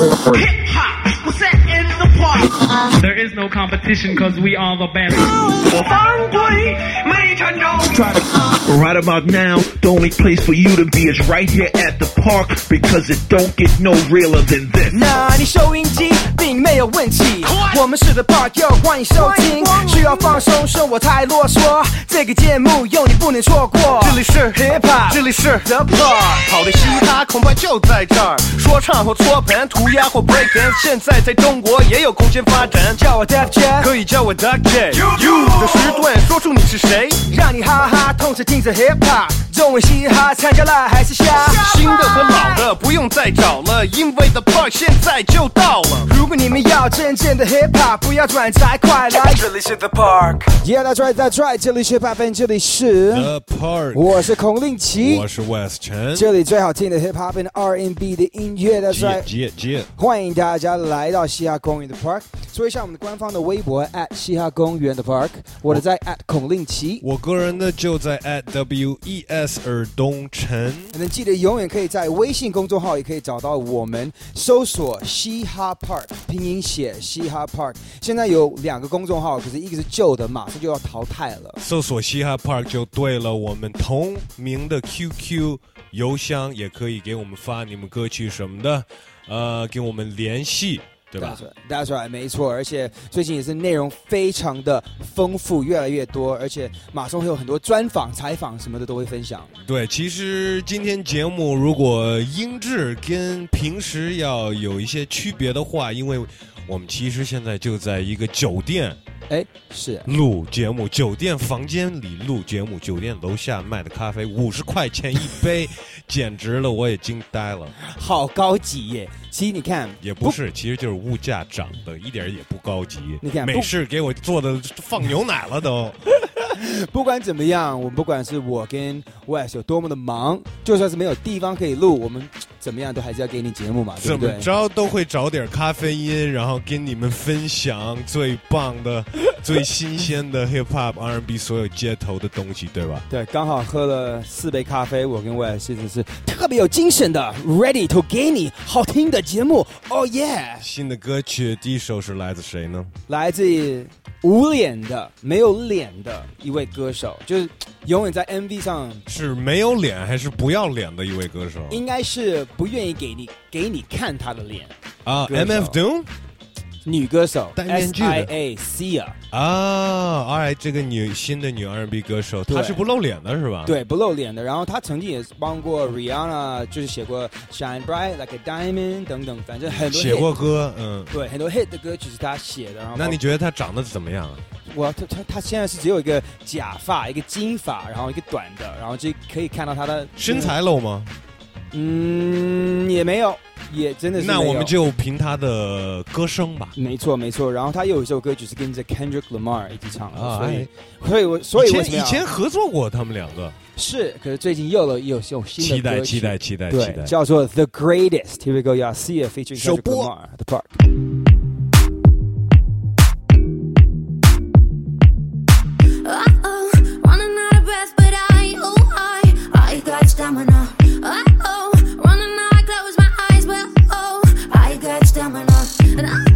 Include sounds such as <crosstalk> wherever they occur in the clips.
Hip hop was set in the park. There is no competition because we are the best. 我犯规没成功。 Right about now, the only place for you to be is right here at the park because it don't get no realer than this. 那你收音机 并没有问题，我们是 The Park，又欢迎收听。需要放松，生活太啰嗦，这个节目有你不能错过。这里是 Hip Hop，这里是 The Park，好的嘻哈恐怕就在这儿，说唱或搓盘，涂鸦或 break dance，现在在中国也有空间发展。叫我 Def Jam，可以叫我 Duck J。You 的时段，说出你是谁。让你哈哈同时听着 Hip Hop，中文嘻哈参加了还是瞎？新的和老的不用再找了，因为 The Park 现在就到了。如果你们要真正的 Hip Hop，不要转载，快来。这里是 The Park。Yeah, that's right, that's right，这里是 Hip Hop，这里是 The Park，我是孔令奇，我是 West 陈，这里最好听的 Hip Hop and R&B 的音乐，that's 接 right。欢迎大家来到嘻哈公园的 Park，说一下我们的官方的微博 at 嘻哈公园的 Park，我的在 at 孔令奇。我个人呢就在 at W E S 尔东陈，那记得永远可以在微信公众号也可以找到我们，搜索嘻哈 Park，拼音写嘻哈 Park。现在有两个公众号，可是一个是旧的，马上就要淘汰了。搜索嘻哈 Park 就对了。我们同名的 QQ 邮箱也可以给我们发你们歌曲什么的，呃，给我们联系，对吧 That's right，没错。而且最近也是内容非常的丰富，越来越多，而且马上会有很多专访、采访什么的都会分享。对，其实今天节目如果音质跟平时要有一些区别的话，因为我们其实现在就在一个酒店哎，是录节目，酒店房间里录节目，酒店楼下卖的咖啡五十块钱一杯，简直了，我也惊呆了。好高级耶！其实你看，也不是，其实就是物价涨的，一点也不高级。你看美式给我做的放牛奶了都。<laughs> 不管怎么样，我们不管是我跟 West 有多么的忙，就算是没有地方可以录，我们怎么样都还是要给你节目嘛，对怎么？着都会找点咖啡因，然后跟你们分享最棒的、<laughs> 最新鲜的 hip hop、R&B 所有街头的东西，对吧？对，刚好喝了四杯咖啡，我跟 West 真的是特别有精神的，ready to 给你好听的节目。Oh yeah！新的歌曲第一首是来自谁呢？来自无脸的、没有脸的一位歌手，就是永远在 MV 上是没有脸还是不要脸的一位歌手应该是不愿意给你给你看他的脸，啊歌手？M F Doom 女歌手戴面 S 具的 I A Cia，啊，Alright，这个女新的女 R&B 歌手，她是不露脸的是吧？，对，不露脸的。然后她曾经也帮过 Rihanna，就是写过 Shine Bright Like a Diamond 等等，反正很多写过歌，嗯。对很多 hit 的歌曲是她写的。然后那你觉得她长得怎么样啊？我她她她现在是只有一个假发，一个金发，然后一个短的，然后就可以看到她的身，材露吗？嗯，也没有，也真的是那我们就凭他的歌声吧。没错没错。然后他有一首歌曲是跟着 Kendrick Lamar 一起唱的，啊所以哎所以我所以以为什么要前以前合作过他们两个，是，可是最近又有有有新的期待期待期待期，待。叫做 The Greatest。Here we go, y'all. see it featuring 首 Kendrick Lamar the park. And I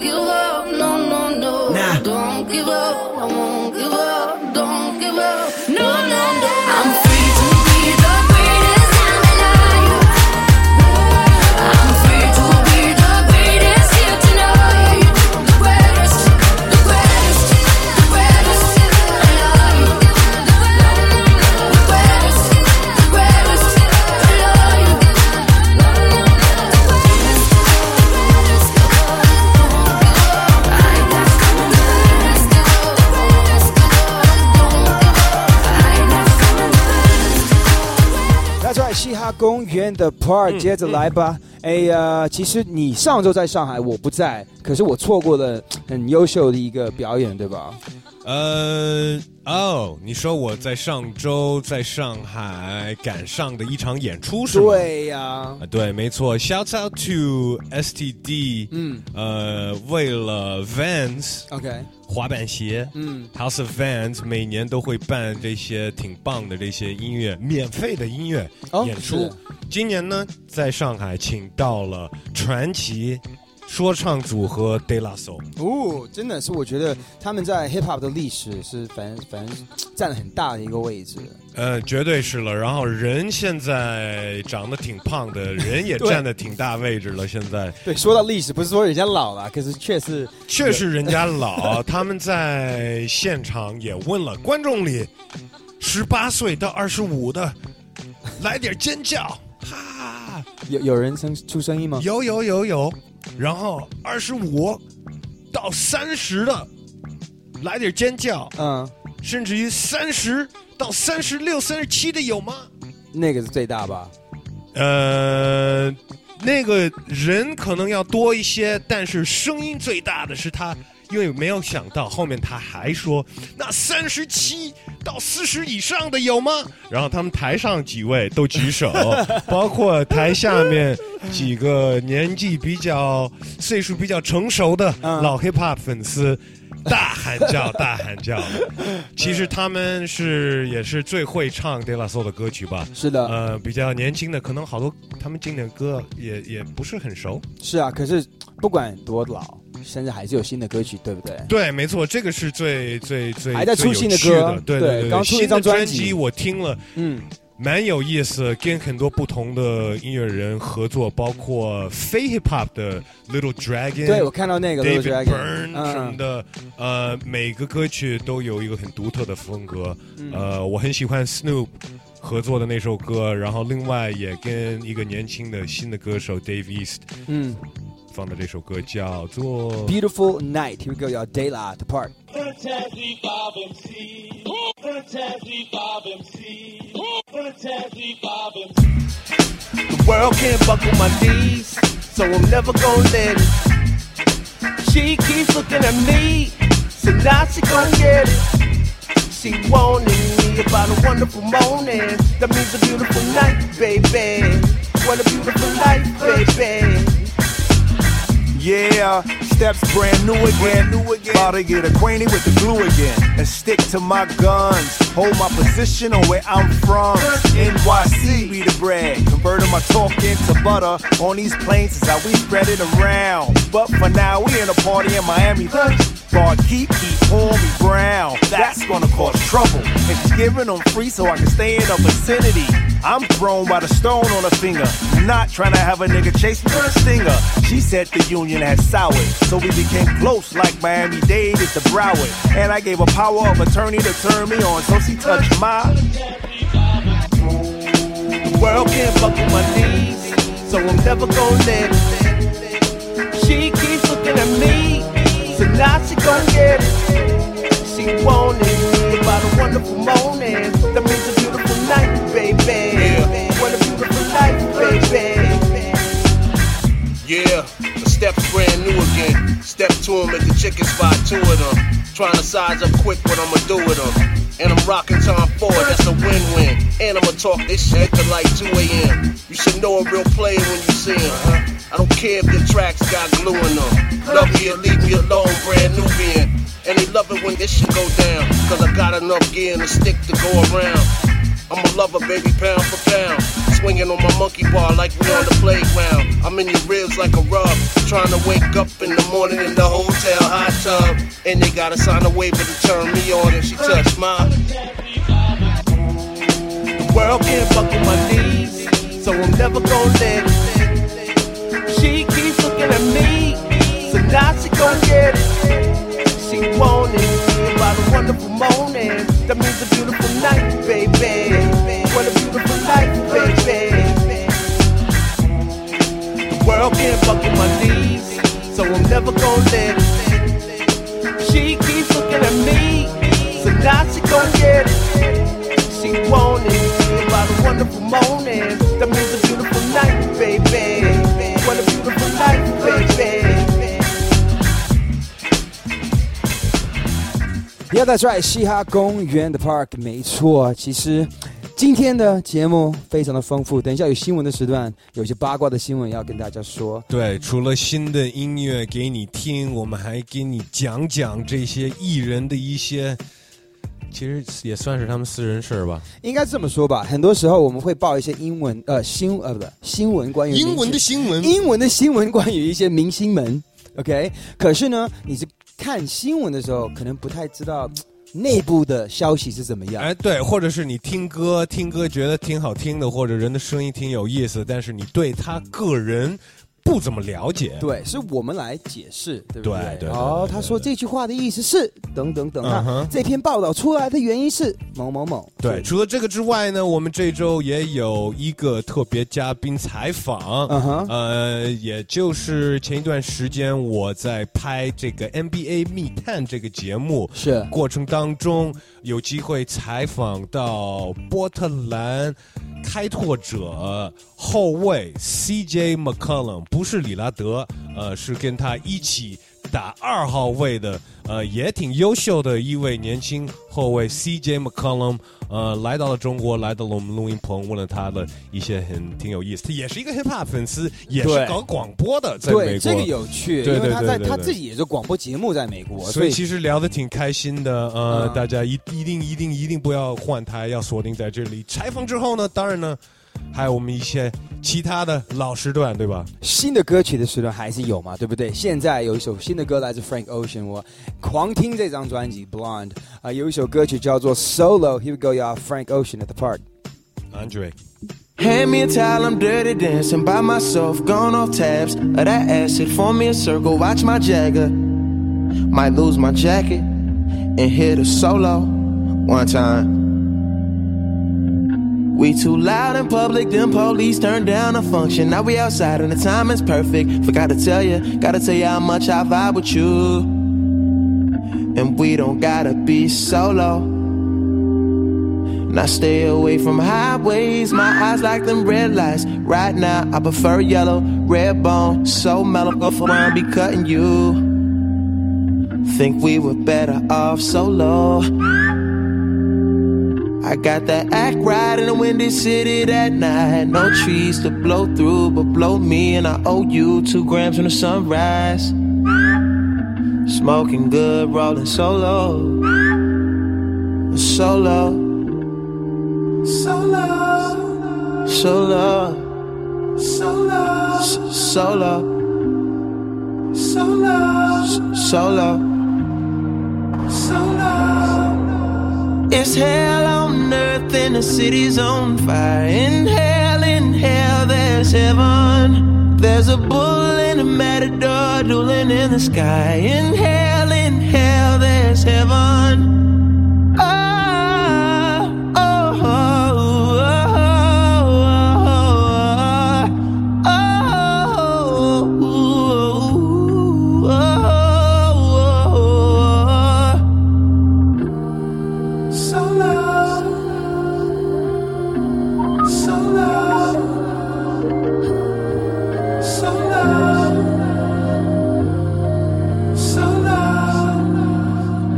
give up. No, no, no. Nah. Don't give up. I won't give up. 公园的 part，、接着来吧。哎呀，其实你上周在上海，我不在，可是我错过了很优秀的一个表演，对吧？呃，哦，你说我在上周在上海赶上的一场演出是吗？对呀、啊，对，没错。Shout out to STD，嗯呃，为了 Vans，OK，滑板鞋，嗯 House of Vans 每年都会办这些挺棒的这些音乐，免费的音乐哦演出。是今年呢，在上海请到了传奇说唱组合 De La Soul。哦，真的是，我觉得他们在 hip hop 的历史是反正反正占了很大的一个位置。呃，绝对是了。然后人现在长得挺胖的，人也 <laughs> 占的挺大位置了。现在对，说到历史，不是说人家老了，可是确实确实人家老，<laughs> 他们在现场也问了观众里，十八岁到二十五的，来点尖叫，哈，有有人声出声音吗？有有有有。然后二十五到三十的，来点尖叫，嗯，甚至于三十到三十六、三十七的有吗？那个是最大吧？呃，那个人可能要多一些，但是声音最大的是他，因为没有想到后面他还说，那三十七到四十以上的有吗？然后他们台上几位都举手，<laughs> 包括台下面几个年纪比较、岁数比较成熟的嗯老 hip hop 粉丝。大喊叫，大喊叫！其实他们是也是最会唱 De La Soul 的歌曲吧？是的，呃，比较年轻的，可能好多他们经典歌也也不是很熟。是啊。可是不管多老，现在还是有新的歌曲，对不对？对，没错，这个是最最最还在出新的歌的对对，对刚出了一张专辑辑，我听了嗯，蛮有意思，跟很多不同的音乐人合作，包括非 hip hop 的 Little Dragon，对我看到那个 Little David Dragon，Byrne 嗯什么的，呃，每个歌曲都有一个很独特的风格。嗯呃，我很喜欢 Snoop 合作的那首歌，然后另外也跟一个年轻的新的歌手 Dave East 嗯放的这首歌叫做。，Beautiful Night。Here we go，要 Dayla 的 part。Fantastic Bob MC. Fantastic Bob MC. The world can't buckle my knees, so I'm never gonna let it. She keeps looking at me, so now she gonna get it. She warning me about a wonderful morning. That means a beautiful night, baby. What a beautiful night, baby. Yeah, steps brand new again. New again. About to get acquainted with the glue again and stick to my guns. Hold my position on where I'm from. NYC be the bread. Converting my talk into butter on these planes is how we spread it around. But for now, we in a party in Miami. Guard keep, keep on me brown. That's gonna cause trouble. She's giving them free so I can stay in the vicinity. I'm thrown by the stone on her finger. Not trying to have a nigga chase me with a stinger. She said the union had soured, so we became close like Miami Dade is the Broward. And I gave her power of attorney to turn me on, so she touched my. The world can't buckle my knees, so I'm never gonna let it. She keeps looking at me, so now she gon' get it. She wanted me about a wonderful morning. That means brand new again. Step to 'em at the chicken spot, two of them. Trying to size up quick what I'ma do with them. And I'm rocking time Ford, that's a win-win. And I'ma talk this shit till like 2 a.m. You should know a real player when you see him? I don't care if your tracks got glue in them. Love me or leave me alone, brand Nubian. And they love it when this shit go down. Cause I got enough gear and a stick to go around. I'm a lover, baby, pound for pound. Swinging on my monkey bar like we on the playground. I'm in your ribs like a rub. Trying to wake up in the morning in the hotel hot tub. And they gotta sign a waiver to turn me on if she touch mine. The world can't fuck with my knees, so I'm never gonna let it. She keeps looking at me, so now she gon' get it. She want it about a wonderful morning. That means a beautiful night, baby. What a beautiful night, baby. The world can't fuck with my knees, so I'm never gonna let it. She keeps looking at me, so now she gon' get it. She want it about a wonderful morning. Yeah, that's right，嘻哈公园的 Park，没错。其实今天的节目非常的丰富，等一下有新闻的时段，有些八卦的新闻要跟大家说。对，除了新的音乐给你听，我们还给你讲讲这些艺人的一些，其实也算是他们私人事儿吧。应该这么说吧，很多时候我们会报一些英文呃新呃不对新闻关于英文的新闻，英文的新闻关于一些明星们，OK。可是呢，你是看新闻的时候，可能不太知道 <tsk> 内部的消息是怎么样。哎，对，或者是你听歌，听歌觉得挺好听的，或者人的声音挺有意思，但是你对他个人不怎么了解。对，是我们来解释，对不对？对对哦，对他说这句话的意思是等等等，那嗯这篇报道出来的原因是某某某。对，除了这个之外呢，我们这周也有一个特别嘉宾采访。嗯哼，呃，也就是前一段时间我在拍这个 NBA 密探这个节目。是。过程当中，有机会采访到波特兰开拓者后卫 CJ McCollum，不是里拉德，呃，是跟他一起打二号位的，呃，也挺优秀的一位年轻后卫 CJ McCollum，呃，来到了中国，来到了我们录音棚，问了他的一些很挺有意思，他也是一个 hip hop 粉丝，也是搞广播的，在美，国。这个有趣，对因为他在他自己也是广播节目在美国，所所以以其实聊的挺开心的，呃，嗯大家一一定一定一定不要换台，要锁定在这里。采访之后呢，当然呢，还有我们一些其他的老时段，对吧？新的歌曲的时段还是有嘛，对不对？现在有一首新的歌来自 Frank Ocean，我狂听这张专辑 Blonde 啊、有一首歌曲叫做 Solo，Here we go y'all Frank Ocean at the park。 Andre， Hand me a towel, I'm dirty dancing by myself, gone off tabs of that acid. Form me a circle, watch my Jagger. Might lose my jacket and hit a solo one time. We too loud in public, them police turned down a function. Now we outside and the time is perfect. Forgot to tell you, gotta tell you how much I vibe with you. And we don't gotta be solo. Now stay away from highways. My eyes like them red lights. Right now, I prefer yellow, red bone, so mellow. Go for one, be cutting you. Think we were better off solo. I got that act right in the windy city that night. No trees to blow through, but blow me, and I owe you two grams when the sunrise. Smoking good, rolling solo. Solo. Solo. Solo. Solo. Solo. Solo. Solo. Solo. It's hell the city's on fire. In hell, in hell, there's heaven. There's a bull and a matador dueling in the sky. In hell, in hell, there's heaven.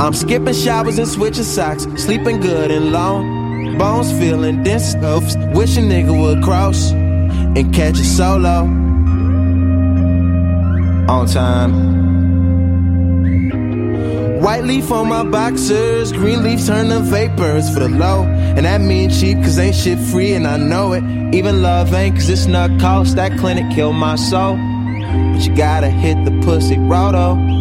I'm skipping showers and switching socks, sleeping good and long. bones feeling dense. Wish a nigga would cross and catch a solo on time. White leaf on my boxers, green leaf turn to vapors for the low. And that mean cheap, cause ain't shit free, and I know it. Even love ain't, cause it's not cost. That clinic killed my soul. But you gotta hit the pussy roto.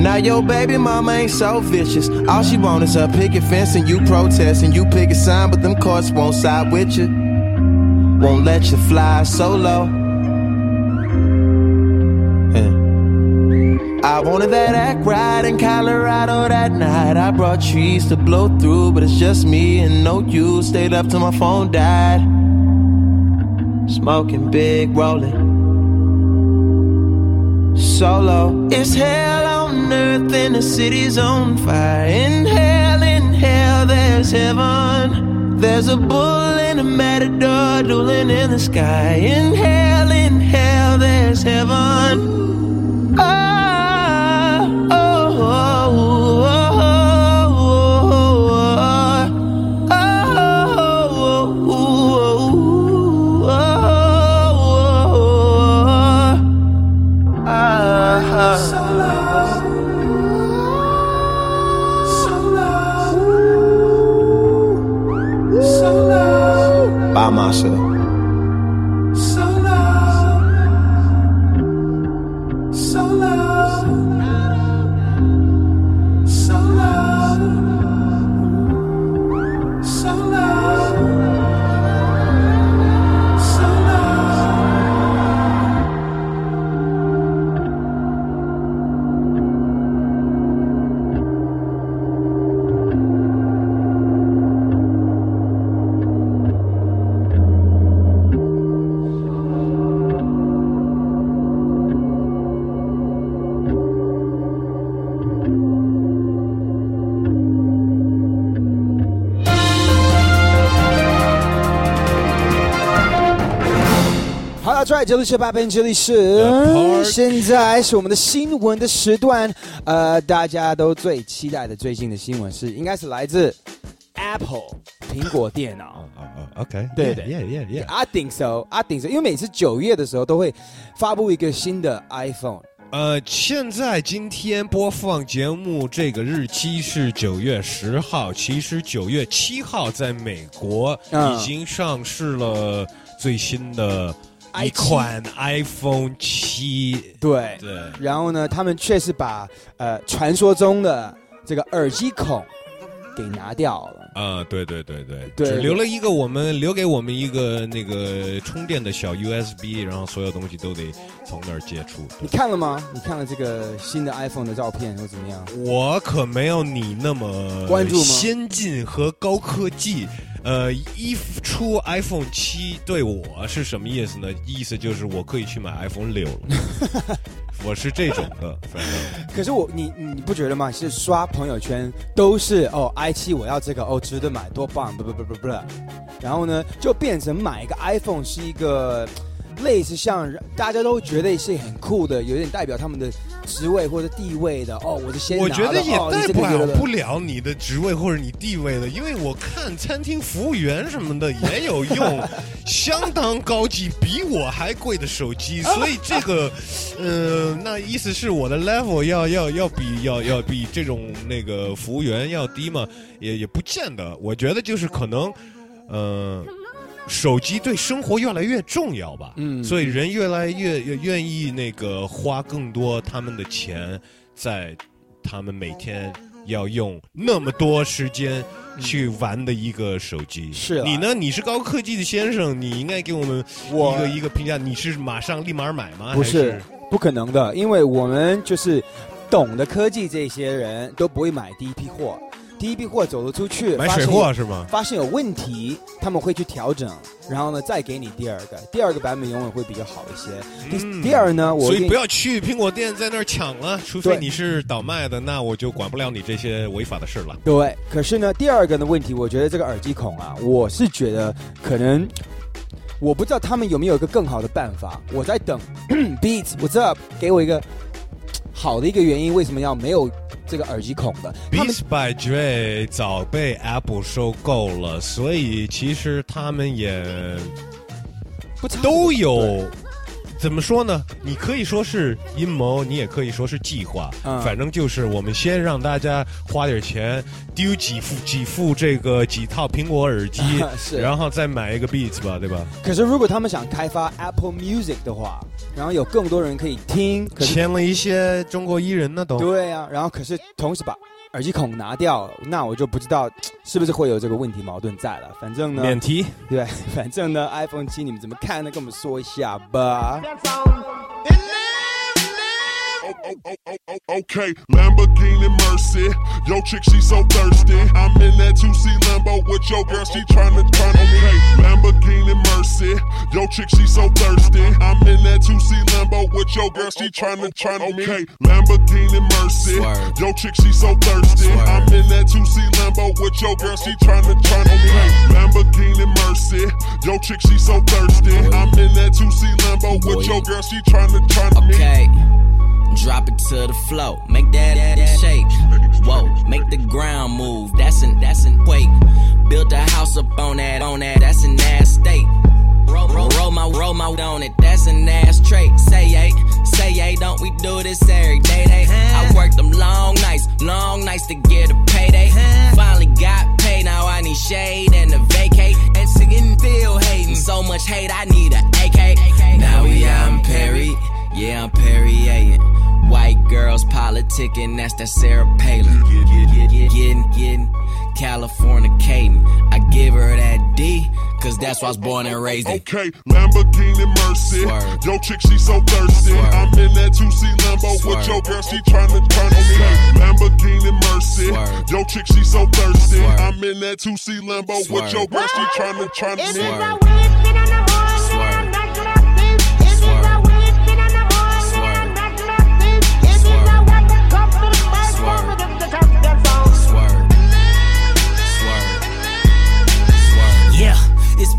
Now your baby mama ain't so vicious. All she want is a picket fence and you protest and you pick a sign, but them courts won't side with you. Won't let you fly solo. Yeah. I wanted that act right in Colorado that night. I brought trees to blow through, but it's just me and no you. Stayed up till my phone died. Smoking big, rolling solo. It's hell on earth and the city's on fire. In hell, in hell, there's heaven. There's a bull and a matador dueling in the sky. In hell, in hell, there's heaven. Massa. 了，这里是八分，这里是现在是我们的新闻的时段。呃，大家都最期待的最近的新闻是，应该是来自 Apple 苹果电脑。<laughs> OK，对对 yeah, yeah, yeah. I think so, I think so，因为每次九月的时候都会发布一个新的 iPhone。呃，现在今天播放节目这个日期是九月十号，其实九月七号在美国嗯已经上市了最新的一 i7 款 iPhone 七。对对，然后呢，他们确实把呃传说中的这个耳机孔给拿掉了。啊、对对对对，对只留了一个我们留给我们一个那个充电的小 USB，然后所有东西都得从那儿接触。你看了吗？你看了这个新的 iPhone 的照片又怎么样？我可没有你那么关注吗先进和高科技。呃，一出 iPhone 七对我是什么意思呢？意思就是我可以去买 iPhone 六了。<laughs> 我是这种的，反正可是我你你不觉得吗？是刷朋友圈都是哦 i 七我要这个哦值得买多棒不不不不不，然后呢就变成买一个 iPhone 是一个类似像大家都觉得是很酷的，有点代表他们的职位或者地位的哦，我是先我觉得也代表不了你的职位或者你地位的，因为我看餐厅服务员什么的也有用 <laughs> 相当高级、比我还贵的手机，<laughs> 所以这个，呃，那意思是我的 level 要要要比要要比这种那个服务员要低嘛？也也不见得，我觉得就是可能，呃。手机对生活越来越重要吧，嗯所以人越来越越愿意那个花更多他们的钱在他们每天要用那么多时间去玩的一个手机。是啦你呢？你是高科技的先生，你应该给我们一个一个评价。你是马上立马买吗？还不是不可能的，因为我们就是懂得科技这些人都不会买第一批货，第一批货走了出去，买水货是吗？发现有问题，他们会去调整，然后呢再给你第二个，第二个版本永远会比较好一些。第、第二呢，我所以不要去苹果店在那儿抢了，除非你是倒卖的，那我就管不了你这些违法的事了。对，可是呢，第二个的问题，我觉得这个耳机孔啊，我是觉得可能。我不知道他们有没有一个更好的办法，我在等 <clears throat> Beats What's up 给我一个好的一个原因，为什么要没有这个耳机孔的。他们 Beats by Dre 早被 Apple 收购了，所以其实他们也不都有。怎么说呢？你可以说是阴谋，你也可以说是计划。嗯反正就是我们先让大家花点钱，丢几副几副这个几套苹果耳机 <laughs> 是然后再买一个 Beats 吧，对吧？可是如果他们想开发 Apple Music 的话，然后有更多人可以听，可是签了一些中国艺人呢，都对啊，然后可是同时把耳机孔拿掉，那我就不知道 <tsk> 是不是会有这个问题矛盾在了。反正呢，免提。对，<laughs> 反正呢，iPhone 七你们怎么看呢？跟我们说一下吧。Okay, Lamborghini Mercy. Yo, chick, she so thirsty. I'm in that 2C Lambo with your girl, she tryna turn on okay. Lamborghini Mercy. Yo, chick, she so thirsty. I'm in that 2C Lambo with your girl, she tryna turn on okay. Lamborghini Mercy. Yo, chick, she so thirsty. I'm in that 2C Lambo with your girl, she tryna turn okay. Lamborghini Mercy. Yo, chick, she so thirsty. I'm in that 2C Lambo with your girl, she tryna turn me. Okay. Drop it to the flow, make that, that, that shake. Whoa, make the ground move. That's an that's an quake. Built a house up on that on that. That's an ass state. Roll, roll, roll my roll my on it. That's an ass trait. Say yay, say yay. Don't we do this every day? Day. I worked them long nights, long nights to get a payday. Finally got paid. Now I need shade and a vacate. And singing feel hating. So much hate. I need a AK. Now we out in Perry. Yeah, I'm Perrier. White girls politicking, that's that Sarah Palin. Getting, getting, California Caden. I give her that D, cause that's why I was born and raised in. Okay, Lamborghini Mercy. Yo, chick, she so thirsty. I'm in that 2C Lambo with your girl, she tryna turn on okay. Lamborghini Mercy. Yo, chick, she so thirsty. I'm in that 2C Lambo with your girl, she tryna turn me. Yeah,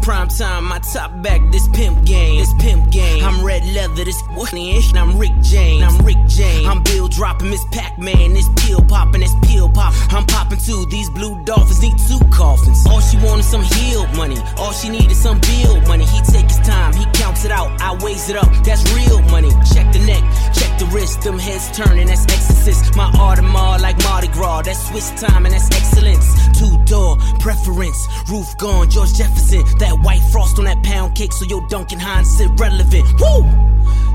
prime time. My top back, this pimp game, this pimp game. I'm red leather, this ish, I'm Rick James. I'm Rick James. I'm Bill dropping, Miss Pac Man, this pill popping, this pill pop. I'm popping too. These blue dolphins need two coffins. All she wanted some healed money. All she needed some bill money. He take his time, he counts it out. I weighs it up. That's real money. Check the neck, check the wrist. Them heads turning, that's exorcist. My Audemars like Mardi Gras. That's Swiss time and that's excellence. Two door preference. Roof gone, George Jefferson. That white frost on that pound cake, so your Duncan Hines irrelevant. Woo!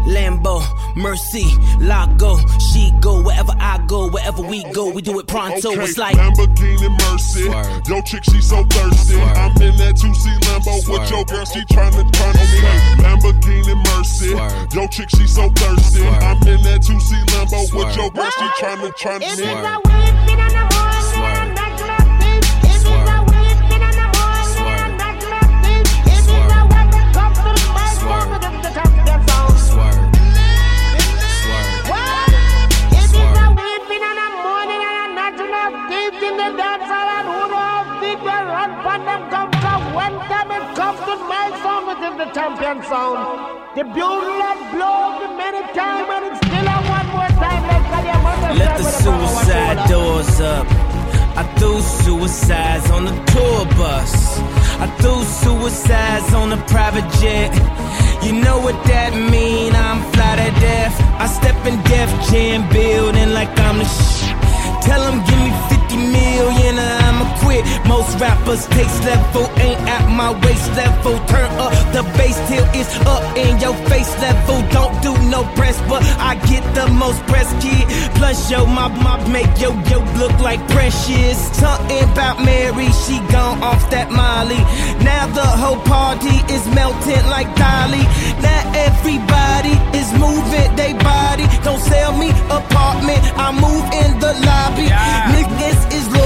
Lambo, Mercy, Lago, she go wherever I go, wherever we go, we do it pronto. Okay, It's like Lamborghini Mercy. Yo, chick, she so thirsty. I'm in that 2C Lambo with your girl, she tryna turn okay. Lamborghini Mercy. Yo, chick, she so thirsty. I'm in that 2C Lambo with your girl, she tryna turn me. The champion sound. The bugle that blows the many time and it's still a one more time. Let's get your mother Let the suicide doors up. I threw suicides on the tour bus. I threw suicides on the private jet. You know what that mean? I'm fly to death. I step in Def Jam building like I'm the sh. Tell 'em give me 50 million or I'ma quit. Most rappers taste level ain't at my waist level. Turn up the bass till it's up in your face level. Don't do no press, but I get the most press kid. Plus yo, my mob make yo yo look like precious. Something about Mary, she gone off that Molly. Now the whole party is melting like Dolly. Now everybody is moving they body. Don't sell me apartment, I move in the lobby. Niggas is loyal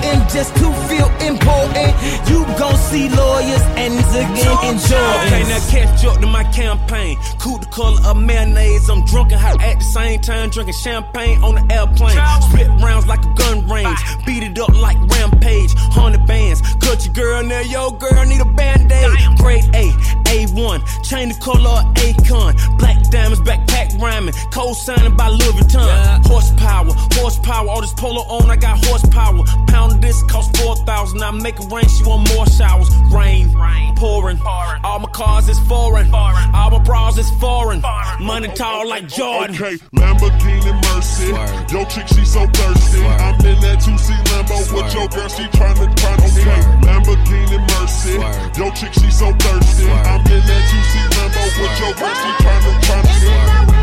just to feel important. You gon' see lawyers and again in enjoy. Okay, now catch up to my campaign. Cool the color of mayonnaise. I'm drunk and high at the same time, drinking champagne on the airplane. Spit rounds like a gun range. Beat it up like rampage. Hundred bands. Cut your girl now, yo girl need a band aid. Grade A, A1. one. Chain the color of Akon. Black diamonds, backpack rhyming. Cold signing by Louis Vuitton. Horsepower, horsepower. All this polo on, I got horsepower. Pound of this cost 4,000. I make it rain, she want more showers. Rain, rain. pouring. All my cars is foreign. All my bras is foreign. Money tall like Jordan. Okay, Lamborghini Mercy. Yo, chick, she so thirsty. I'm in that 2C Lambo with your girl, she tryna, tryna. Okay, Lamborghini Mercy. Yo, chick, she so thirsty. I'm in that 2C Lambo with your girl, she tryna, tryna.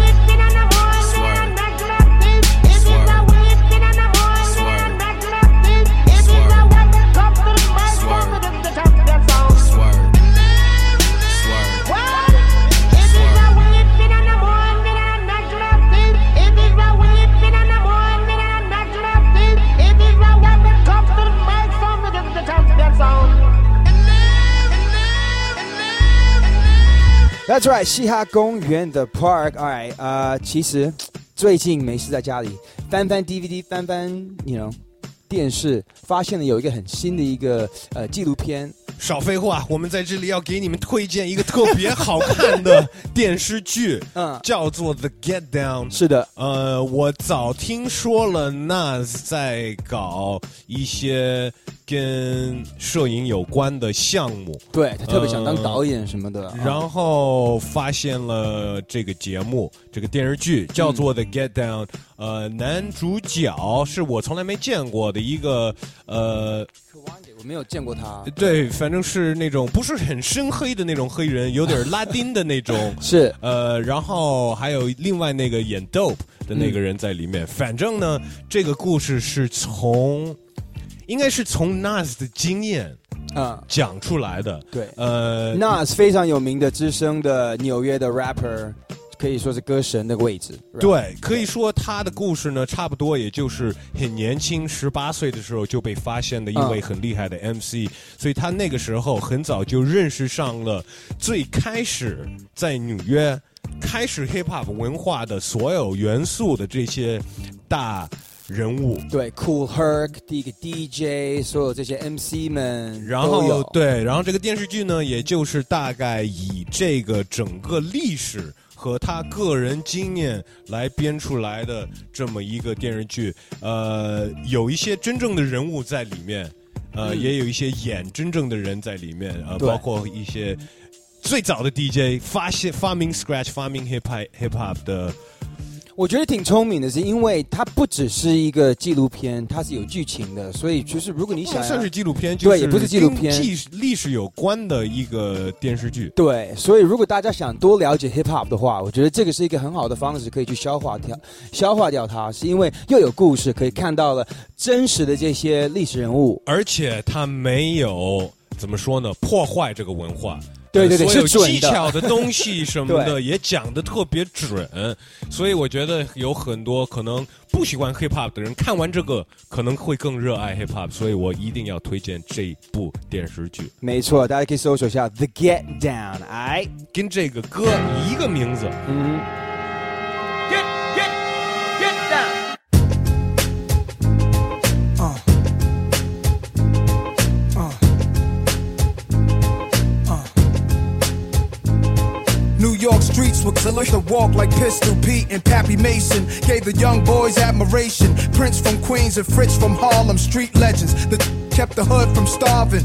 That's right，嘻哈公园的 Park。All right，呃，其实最近没事在家里翻翻 DVD，翻翻，you know，电视，发现了有一个很新的一个呃纪录片。少废话，我们在这里要给你们推荐一个特别好看的 <laughs> 电视剧，嗯，叫做《The Get Down》。是的，呃，我早听说了 Nas 在搞一些跟摄影有关的项目，对他特别想当导演什么的。然后发现了这个节目，这个电视剧叫做《The Get Down》。呃，男主角是我从来没见过的一个呃。我没有见过他。对，反正是那种不是很深黑的那种黑人，有点拉丁的那种。<laughs> 是。呃，然后还有另外那个演 Dope 的那个人在里面。反正呢，这个故事是从，应该是从 Nas 的经验啊讲出来的。对。呃，Nas 非常有名的资深的纽约的 rapper。可以说是歌神的位置。对，可以说他的故事呢，差不多也就是很年轻，十八岁的时候就被发现的一位很厉害的 MC，、所以他那个时候很早就认识上了最开始在纽约开始 hip hop 文化的所有元素的这些大。人物对，Cool Herc 第一个 DJ，所有这些 MC 们，然后对，然后这个电视剧呢，也就是大概以这个整个历史和他个人经验来编出来的这么一个电视剧。呃，有一些真正的人物在里面，呃，嗯也有一些演真正的人在里面，呃，包括一些最早的 DJ 发现发明 Scratch、发明 Hip Hop Hip Hop 的。我觉得挺聪明的，是因为它不只是一个纪录片，它是有剧情的，所以就是如果你想要算是纪录片，就是对，也不是纪录片，跟历历史有关的一个电视剧。对，所以如果大家想多了解 hip hop 的话，我觉得这个是一个很好的方式，可以去消化掉、消化掉它，是因为又有故事，可以看到了真实的这些历史人物，而且它没有怎么说呢，破坏这个文化。对对对，所有是准的技巧的东西什么的也讲的特别准，所以我觉得有很多可能不喜欢 hip hop 的人看完这个可能会更热爱 hip hop，所以我一定要推荐这部电视剧。没错，大家可以搜索一下 The Get Down，哎，跟这个歌一个名字。嗯。New York streets were killer to walk like Pistol Pete and Pappy Mason. Gave the young boys admiration. Prince from Queens and Fritz from Harlem, street legends that kept the hood from starving.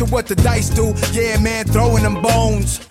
what the dice do. Yeah, man, throwing them bones.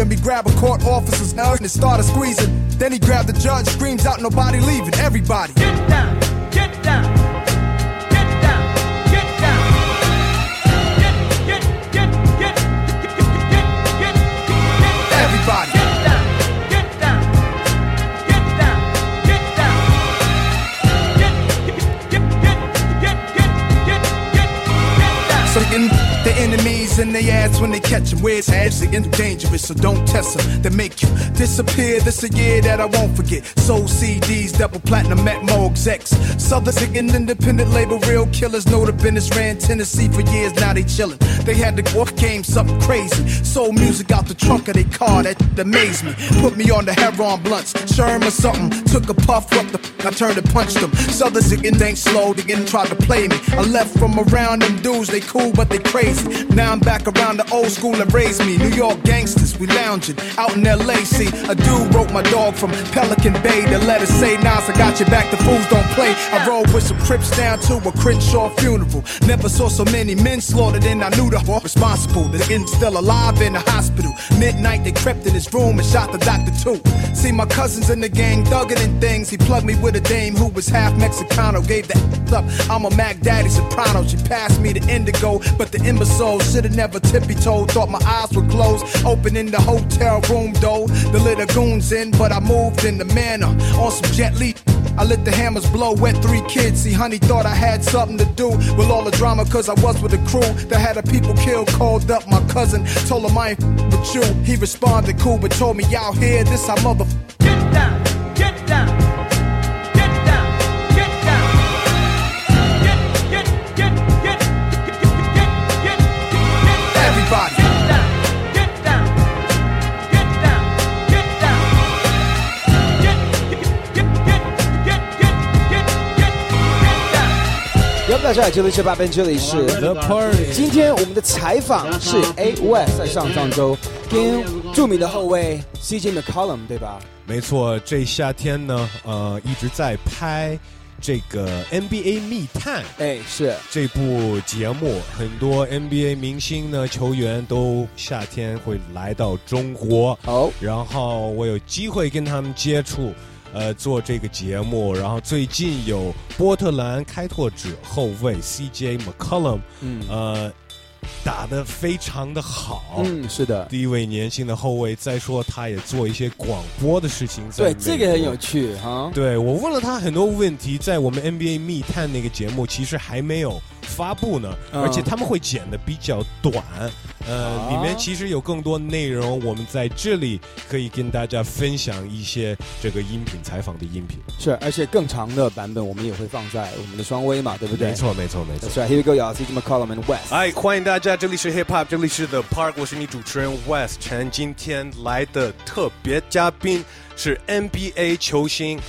him, he grabbed a court officer's nose and started squeezing. Then he grabbed the judge, screams out, nobody leaving, everybody. Get down, get down, get down, get down. Get, get, get, get, get, get, get, get, Everybody. Get down, get the enemies in the ass when they catch them. Where's actually dangerous, so don't test them. They make you disappear. This a year that I won't forget. Sold CDs, double platinum at Morgue X. Southern singing independent label, real killers. Know the business ran Tennessee for years, now they chillin'. They had the walk game, something crazy. Sold music out the trunk of their car, that amazed me. Put me on the Heron blunts, Sherm or something. Took a puff up the I turned and punched them. Southern singing ain't slow, they didn't try to play me. I left from around them dudes, they cool, but they crazy. Now I'm back around the old school that raised me. New York gangsters, we lounging out in LA. See, a dude wrote my dog from Pelican Bay. The letter say, Nas, I got your back, the fools don't play. I rode with some Crips down to a Crenshaw funeral. Never saw so many men slaughtered, and I knew the whore responsible. The getting still alive in the hospital. Midnight, they crept in his room and shot the doctor too. See, my cousins in the gang thugging and things. He plugged me with a dame who was half Mexicano. Gave the <laughs> up. I'm a Mac Daddy soprano. She passed me the indigo, but the imbecile should've never tippy toed. Thought my eyes were closed. Open in the hotel room though. The little goons in, but I moved in the manner on some jet Li. I let the hammers blow, wet three kids. See, honey thought I had something to do with all the drama, cause I was with a crew that had a people killed. Called up my cousin, told him I ain't with you. He responded cool, but told me out here, this I mother. Get down, get get down get down get down get get get get get get get get get 要不这里是八边这里是 the party 今天我们的采访是 ay 在上上周跟著名的后卫 cjn 的 column 对吧没错这夏天呢呃一直在拍这个 NBA 密探，哎，是。这部节目，很多 NBA 明星呢球员都夏天会来到中国，哦，然后我有机会跟他们接触。呃，做这个节目，然后最近有波特兰开拓者后卫 CJ McCollum，嗯。呃，打得非常的好，嗯，是的，第一位年轻的后卫。再说，他也做一些广播的事情，在对，这个很有趣哈。对我问了他很多问题，在我们 NBA 密探那个节目其实还没有发布呢，嗯而且他们会剪的比较短，呃，啊里面其实有更多内容，我们在这里可以跟大家分享一些这个音频采访的音频。是，而且更长的版本我们也会放在我们的双微嘛，对不对？没错，没错，没错。是啊，Here we go，y'all. CJ McCollum and West。哎，欢迎大家，这里是 Hip Hop，这里是 The Park，我是你主持人 West 陈。今天来的特别嘉宾是 NBA 球星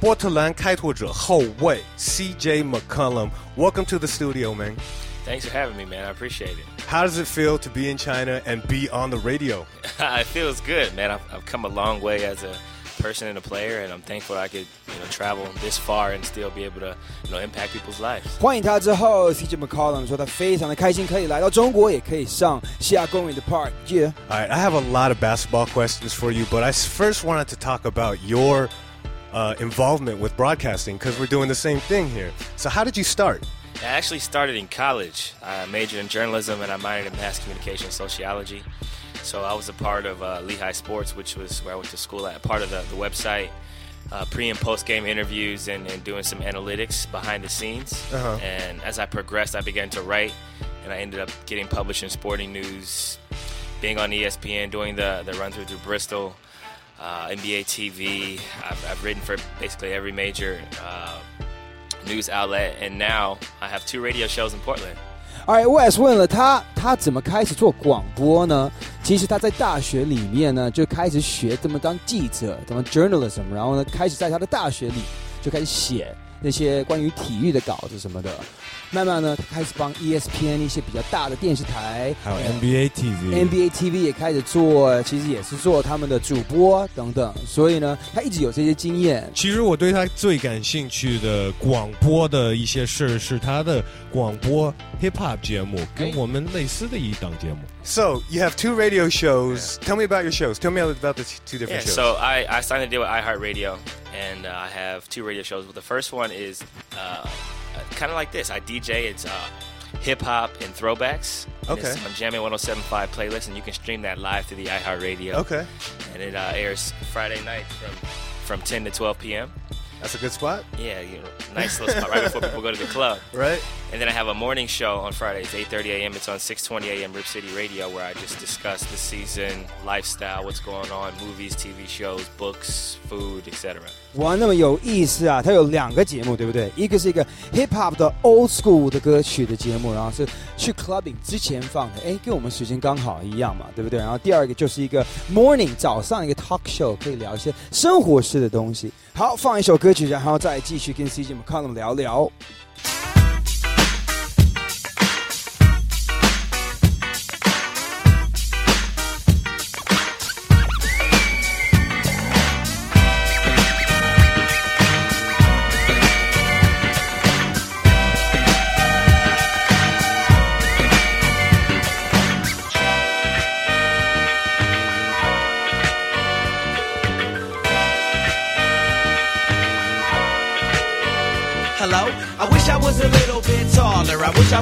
波特兰开拓者后卫 CJ McCollum。Welcome to the studio, man. Thanks for having me, man. I appreciate it. How does it feel to be in China and be on the radio? <laughs> it feels good, man. I've, I've come a long way as a person and a player, and I'm thankful I could, you know, travel this far and still be able to, you know, impact people's lives. 欢迎他之后，CJ McCollum 说他非常的开心，可以来到中国，也可以上西亚公园的 Park。Yeah， All right, I have a lot of basketball questions for you, but I s- first wanted to talk about your uh, involvement with broadcasting because we're doing the same thing here. So, how did you start? I actually started in college. I majored in journalism and I minored in mass communication and sociology. So I was a part of uh, Lehigh Sports, which was where I went to school at, part of the, the website, uh, pre and post game interviews, and, and doing some analytics behind the scenes. Uh-huh. And as I progressed, I began to write, and I ended up getting published in Sporting News, being on ESPN, doing the, the run through through Bristol, uh, NBA TV. I've, I've written for basically every major uh, news outlet, and now I have two radio shows in Portland. 哎，West 问了他，他怎么开始做广播呢？其实他在大学里面呢，就开始学怎么当记者，怎么 journalism，然后呢，开始在他的大学里就开始写 那些关于体育的稿子什么的。 慢慢呢，他开始帮 E ESPN 一些比较大的电视台，还有呃 NBA TV。 NBA TV 也开始做，其实也是做他们的主播等等，所以呢，他一直有这些经验。其实我对他最感兴趣的广播的一些事是他的广播 hip hop 节目，跟我们类似的一档节目。 So you have two radio shows. Tell me about your shows. Tell me about the t- two different Yeah, shows. so I, I signed a deal with iHeartRadio, and uh, I have two radio shows. But the first one is uh, kind of like this. I DJ. It's uh, hip hop and throwbacks. And Okay. It's on Jammin' 107.5 playlist, and you can stream that live through the iHeartRadio. Okay. And it uh, airs Friday night from from 10 to 12 p.m. That's a good spot. Yeah, you know, nice little spot right before people go to the club. <laughs> Right. And then I have a morning show on Fridays, 8:30 a.m. It's on 6:20 a.m. Rip City Radio, where I just discuss the season, lifestyle, what's going on, movies, TV shows, books, food, etc. 哇，那么有意思啊！它有两个节目，对不对？一个是一个 hip hop 的 old school 的歌曲的节目，然后是去 clubbing 之前放的，哎，跟我们时间刚好一样嘛，对不对？然后第二个就是一个 morning 早上一个 talk show，可以聊一些生活式的东西。 好，放一首歌曲，然后再继续跟 CJ McColl 聊聊。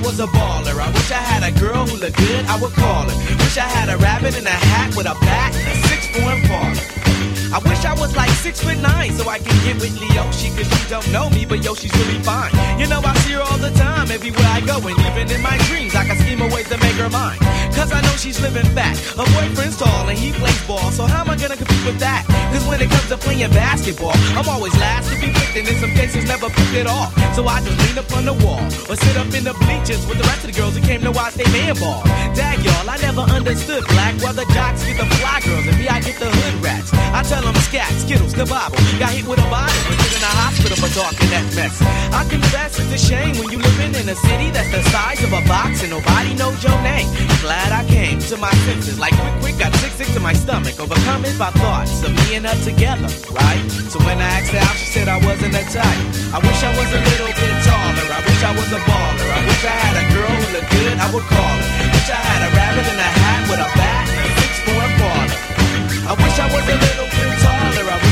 Was a baller. I wish I had a girl who looked good, I would call her. Wish I had a rabbit in a hat with a bat a six form parlor. I wish I was like six foot nine so I could get with Leo. She cause she don't know me, but yo, she's really fine. You know, I see her all the time everywhere I go and even in my dreams I can scheme a ways to make her mine. Cause I know she's living fat. Her boyfriend's tall and he plays ball, so how am I gonna compete with that? Cause when it comes to playing basketball, I'm always last to be picked and in some cases never picked at all. So I just lean up on the wall or sit up in the bleachers with the rest of the girls who came to watch they man ball. Dag y'all, I never understood black while the jocks get the fly girls and me I get the hood rats. I tell them scat, skittles, Bible. Got hit with a bottle and put in a hospital for talking that mess. I confess it's a shame when you living in a city that's the size of a box and nobody knows your name. Glad I came to my senses like quick quick got sick sick to my stomach overcome it by thoughts of me and her together, right? So when I asked her out, she said I wasn't a type. I wish I was a little bit taller. I wish I was a baller. I wish I had a girl who looked good, I would call her. Wish I had a rabbit in a hat with a bat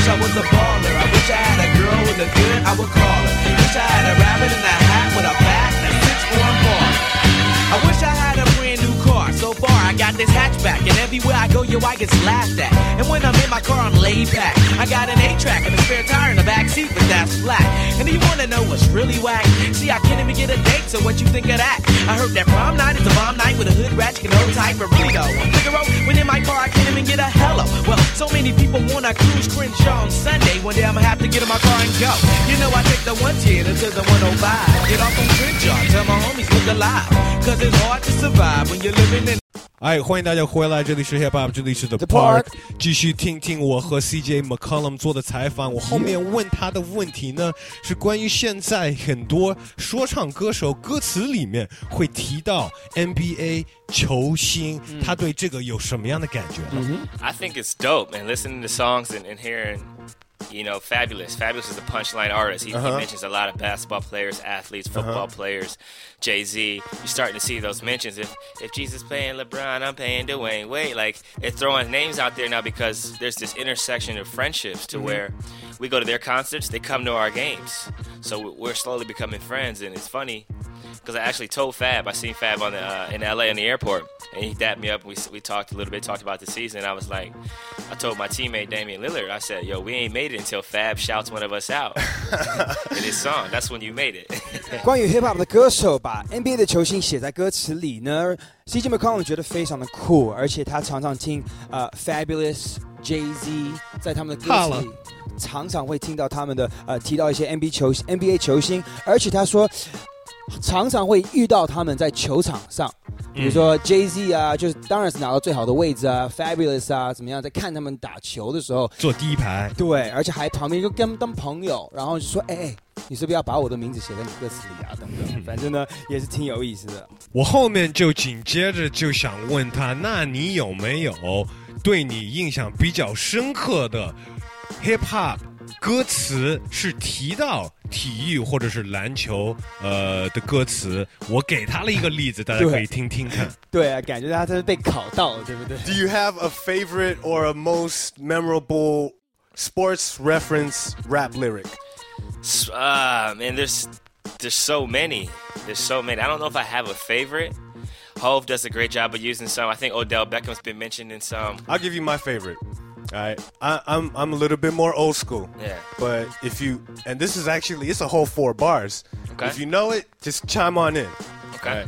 I was a baller. I wish I had a girl who looked good, I would call her. Wish I had a rabbit in a hat with a bat and a six four parlor. I wish I had a brand new car. So far, I got this hatchback, and everywhere I go, yo, I get laughed at. And when I'm in my car, I'm laid back. I got an A-track and a spare tire in the back seat, but that's flat. And do you wanna know what's really whack? See, I can't even get a date, so what you think of that? I heard that prom night is a bomb night with a hood rat, you can hold tight, but really though, Figaro, when in my car, I can't even get a hello. Well, so many people wanna cruise Crenshaw on Sunday. One day I'ma have to get in my car and go. You know, I take the 110 to the 105. Get off on Crenshaw, tell my homies look alive. Cause it's hard to survive when you're living in 哎，欢迎大家回来，这里是 Hip Hop，这里是 The Park，继续听听我和 CJ McCollum 做的采访。我后面问他的问题呢，是关于现在很多说唱歌手歌词里面会提到 NBA 球星，他对这个有什么样的感觉呢？I think it's dope, man. Listening to songs and, and hearing, you know, Fabulous. Fabulous is a punchline artist. He, he Uh-huh. mentions a lot of basketball players, athletes, football Uh-huh. players, Jay Z. You're starting to see those mentions. If if Jesus paying LeBron, I'm paying Dwayne Wade. Like it's throwing names out there now because there's this intersection of friendships to Mhm. where we go to their concerts, they come to our games. So we're slowly becoming friends, and it's funny because I actually told Fab. I seen Fab on the uh, in LA in the airport, and he dapped me up. We we talked a little bit, talked about the season. I was like, I told my teammate Damian Lillard, I said, "Yo, we ain't made it until Fab shouts one of us out <laughs> in his song. That's when you made it." <laughs> 关于 hip hop 的歌手把 NBA 的球星写在歌词里呢，CJ McCollum 觉得非常的酷，而且他常常听呃 Fabulous Jay Z 在他们的歌怕了词里。常常会听到他们的呃提到一些 NBA 球 NBA 球星，而且他说 常常会遇到他们在球场上，比如说 Jay Z 啊，就是当然是拿到最好的位置啊，Fabulous 啊，怎么样，在看他们打球的时候坐第一排，对，而且还旁边就跟他们当朋友，然后就说，哎、哎你是不是要把我的名字写在你歌词里啊？等等，反正呢也是挺有意思的。我后面就紧接着就想问他，那你有没有对你印象比较深刻的 hip hop 歌词是提到体育或者是篮球呃的歌词？我给他了一个例子，大家可以听听看。对啊，感觉他真是被考到了，对不对？ Do <laughs> you <laughs> have a favorite or a most memorable sports reference rap lyric? S- Uh, man, there's there's so many. There's so many. I don't know if I have a favorite. Hove does a great job of using some. I think Odell Beckham's been mentioned in some. I'll give you my favorite. All right, I, I'm I'm a little bit more old school. Yeah. But if you and this is actually it's a whole four bars. Okay. If you know it, just chime on in. Okay.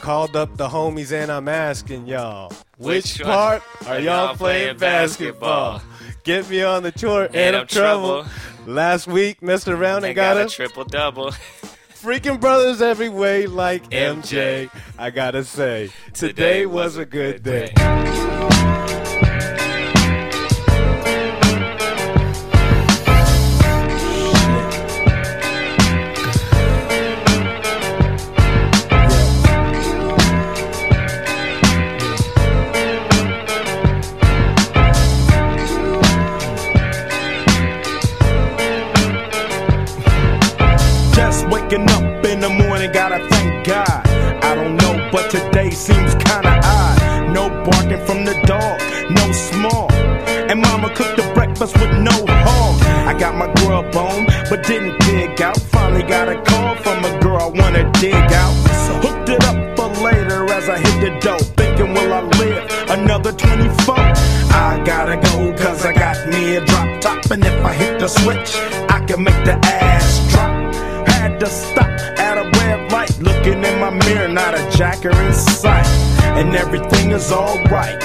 Called up the homies and I'm asking y'all, which, Which part are y'all playing basketball? Get me on the tour and, And I'm trouble. trouble. Last week messed around and, And got, got a triple double. <laughs> freaking brothers every way like MJ. MJ. I gotta say, today was a good day. Just in sight. And everything is alright.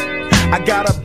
I got a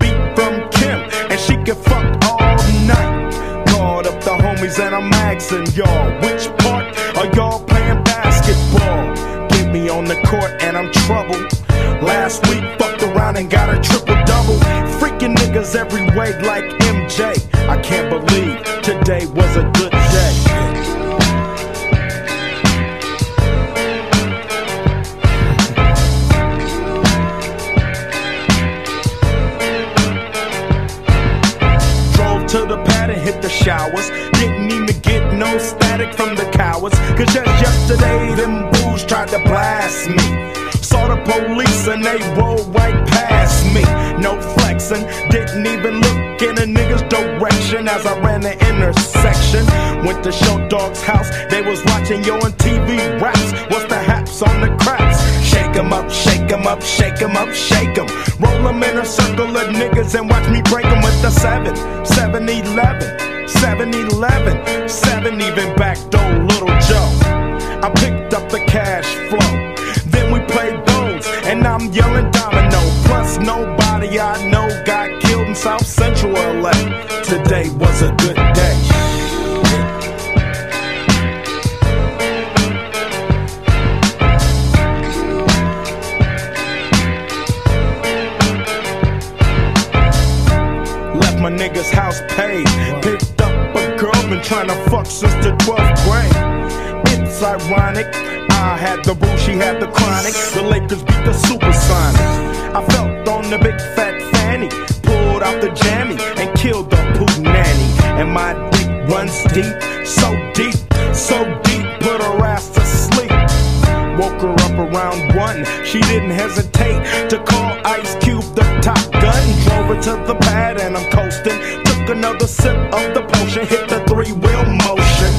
wheel motion.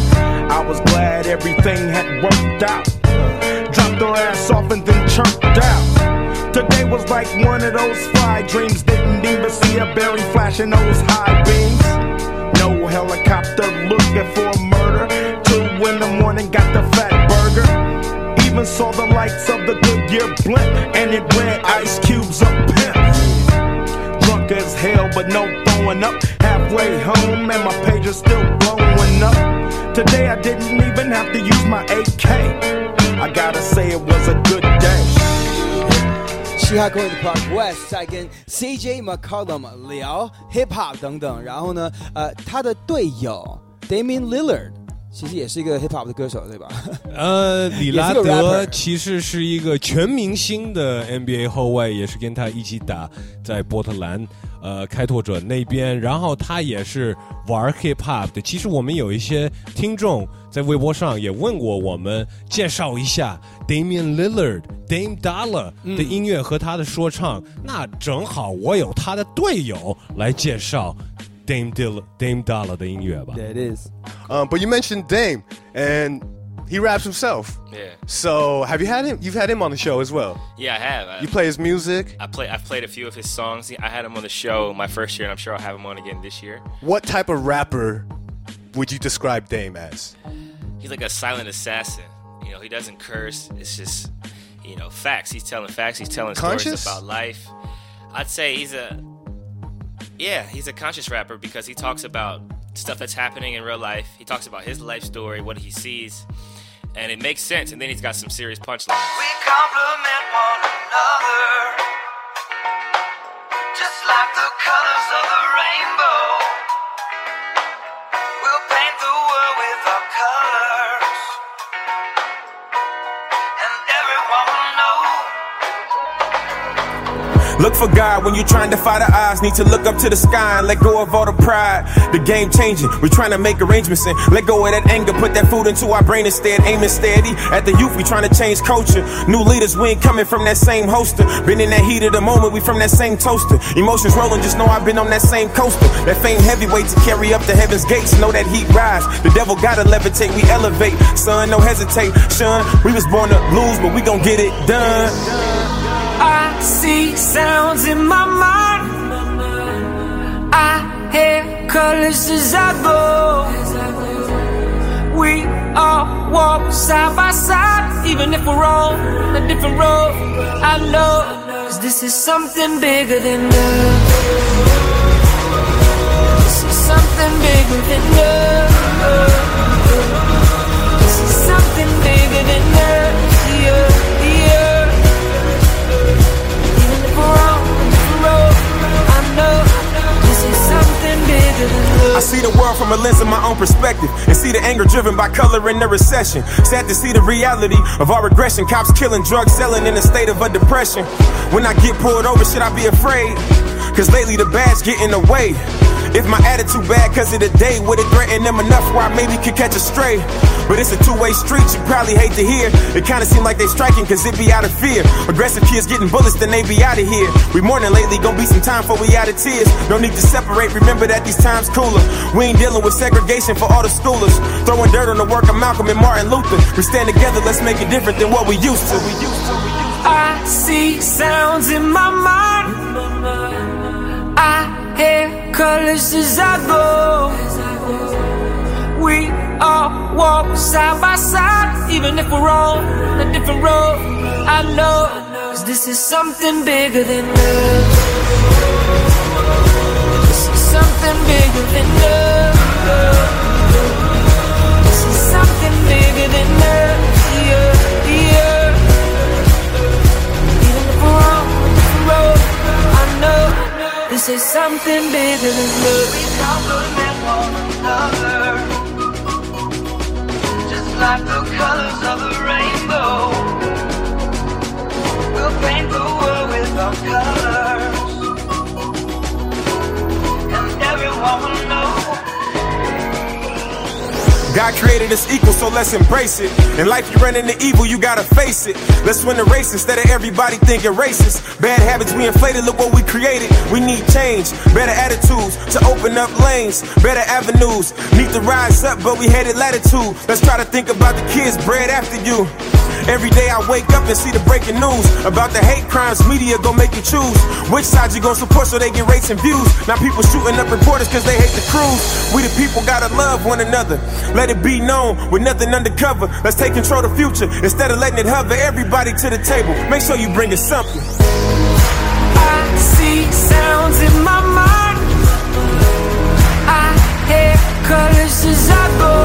I was glad everything had worked out. Dropped her ass off and then chirped out. Today was like one of those fly dreams. Didn't even see a berry flashing those high beams. No helicopter looking for a murder. Two in the morning, got the fat burger. Even saw the lights of the Goodyear blimp, and it read Ice Cube's a pimp. Drunk as hell, but no throwing up. Halfway home, and my pager's still blowing up. Today I didn't even have to use my AK. I gotta say it was a good day. 嘻哈公园的 Park West 在跟 CJ McCollum 聊 hip hop 等等，然后呢，呃，他的队友 Damian Lillard 其实也是一个 hip hop 的歌手，对吧？呃，里拉德其实是一个全明星的 NBA 后卫，也是跟他一起打在波特兰呃开拓者那边，然后他也是玩 hip hop 的。其实我们有一些听众在微博上也问过我们，介绍一下 Damian Lillard、Dame Dollar 的音乐和他的说唱。那正好我有他的队友来介绍 Dame Dill Dame Dollar 的音乐吧。It is. Um, but you mentioned Dame, and he raps himself. Yeah. So have you had him? You've had him on the show as well. Yeah, I have. I, You play his music. I play. I've played a few of his songs. I had him on the show my first year, and I'm sure I'll have him on again this year. What type of rapper would you describe Dame as? He's like a silent assassin. You know, he doesn't curse. It's just, you know, facts. He's telling facts. He's telling Conscious? stories about life. I'd say he's a, yeah, he's a conscious rapper because he talks about stuff that's happening in real life. He talks about his life story, what he sees, and it makes sense. And then he's got some serious punchlines. complement one another, just like the colors of the rainbow. Look for God when you're trying to fight the odds. Need to look up to the sky and let go of all the pride. The game changing. We're trying to make arrangements and let go of that anger. Put that food into our brain instead. Aiming steady at the youth. We trying to change culture. New leaders, we ain't coming from that same holster. Been in that heat of the moment. We from that same toaster. Emotions rolling. Just know I've been on that same coaster. That fame heavyweight to carry up the heavens gates. Know that heat rise. The devil gotta levitate. We elevate. Son, no hesitate. Son, we was born to lose, but we gon' get it done. See sounds in my mind. I hear colors as I go. We all walk side by side, even if we're on a different road. I know, cause this is something bigger than us. Driven by color in the recession. Sad to see the reality of our regression. Cops killing, drugs selling in a state of a depression. When I get pulled over, should I be afraid? Cause lately the bad's getting away. If my attitude bad cause of the day, would it threaten them enough where I maybe could catch a stray? But it's a two-way street, you probably hate to hear. It kinda seem like they striking cause it be out of fear. Aggressive kids getting bullets, then they be out of here. We mourning lately, gon' be some time before we out of tears. No need to separate, remember that these times cooler. We ain't dealing with segregation for all the schoolers. Throwing dirt on the work of Malcolm and Martin Luther. We stand together, let's make it different than what we used to. We used to. I see sounds in my mind. I hear colors as I go. We all walk side by side, even if we're on a different road. I know, cause this is something bigger than us. This is something bigger than us. This is something bigger than us. This is something bigger than love. We complement one another, just like the colors of the rainbow. We'll paint the world with our colors, and everyone will know. God created us equal, so let's embrace it. In life, you run into evil, you gotta face it. Let's win the race instead of everybody thinking racist. Bad habits we inflated, look what we created. We need change, better attitudes to open up lanes, better avenues. Need to rise up, but we headed latitude. Let's try to think about the kids bred after you. Every day I wake up and see the breaking news about the hate crimes. Media gon' make you choose which side you gon' support so they get rates and views. Now people shooting up reporters cause they hate the crews. We the people gotta love one another. Let it be known with nothing undercover. Let's take control of the future instead of letting it hover. Everybody to the table. Make sure you bring us something. I see sounds in my mind. I hear colors as I go.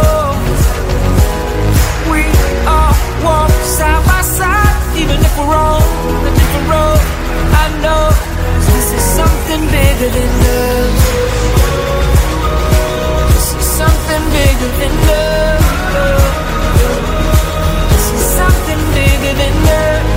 We all walk side by side, even if we're on a different road. I know this is something bigger than love. This is something bigger than love. This is something bigger than love.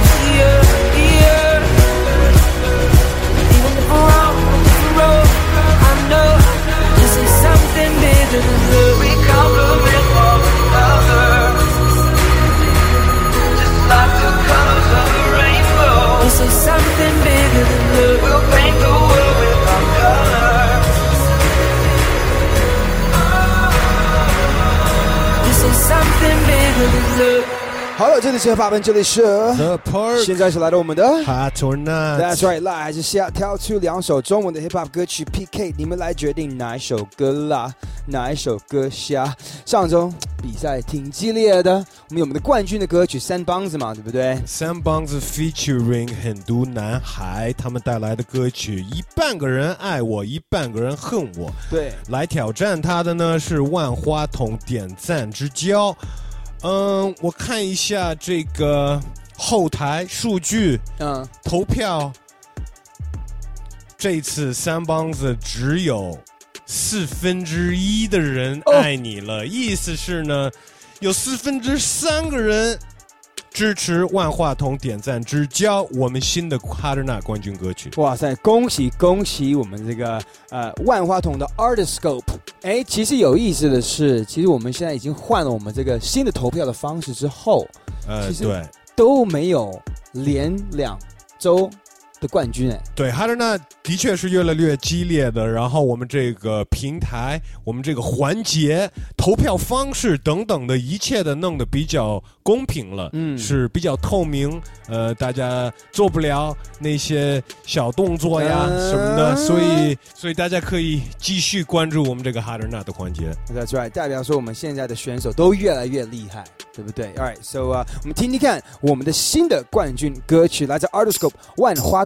这里是 The Park，现在是来到我们的 Hot or Not。That's right，来还是下挑出两首中文的 Hip Hop 歌曲 PK，你们来决定哪一首歌啦，哪一首歌下。上周比赛挺激烈的，我们有我们的冠军的歌曲三帮子嘛，对不对？三帮子 featuring 很多男孩，他们带来的歌曲，一半个人爱我，一半个人恨我。对，来挑战他的呢是万花筒点赞之交。嗯，我看一下这个后台数据，嗯，投票，这次三帮子只有四分之一的人爱你了，意思是呢，有四分之三个人支持万话筒点赞之交，我们新的哈德纳冠军歌曲。哇塞，恭喜恭喜我们这个呃万花筒的 Artiscope。哎，其实有意思的是，其实我们现在已经换了我们这个新的投票的方式之后，呃，其实对。都没有连两周的冠军哎。对，哈德纳的确是越来越激烈的，然后我们这个平台、我们这个环节、投票方式等等的一切的弄得比较公平了，嗯是比较透明，呃，大家做不了那些小动作呀嗯什么的，所以所以大家可以继续关注我们这个哈德纳的环节。That's right，代表说我们现在的选手都越来越厉害，对不对？All right，so 啊、我们听听看我们的新的冠军歌曲，来自 Artoscope 万花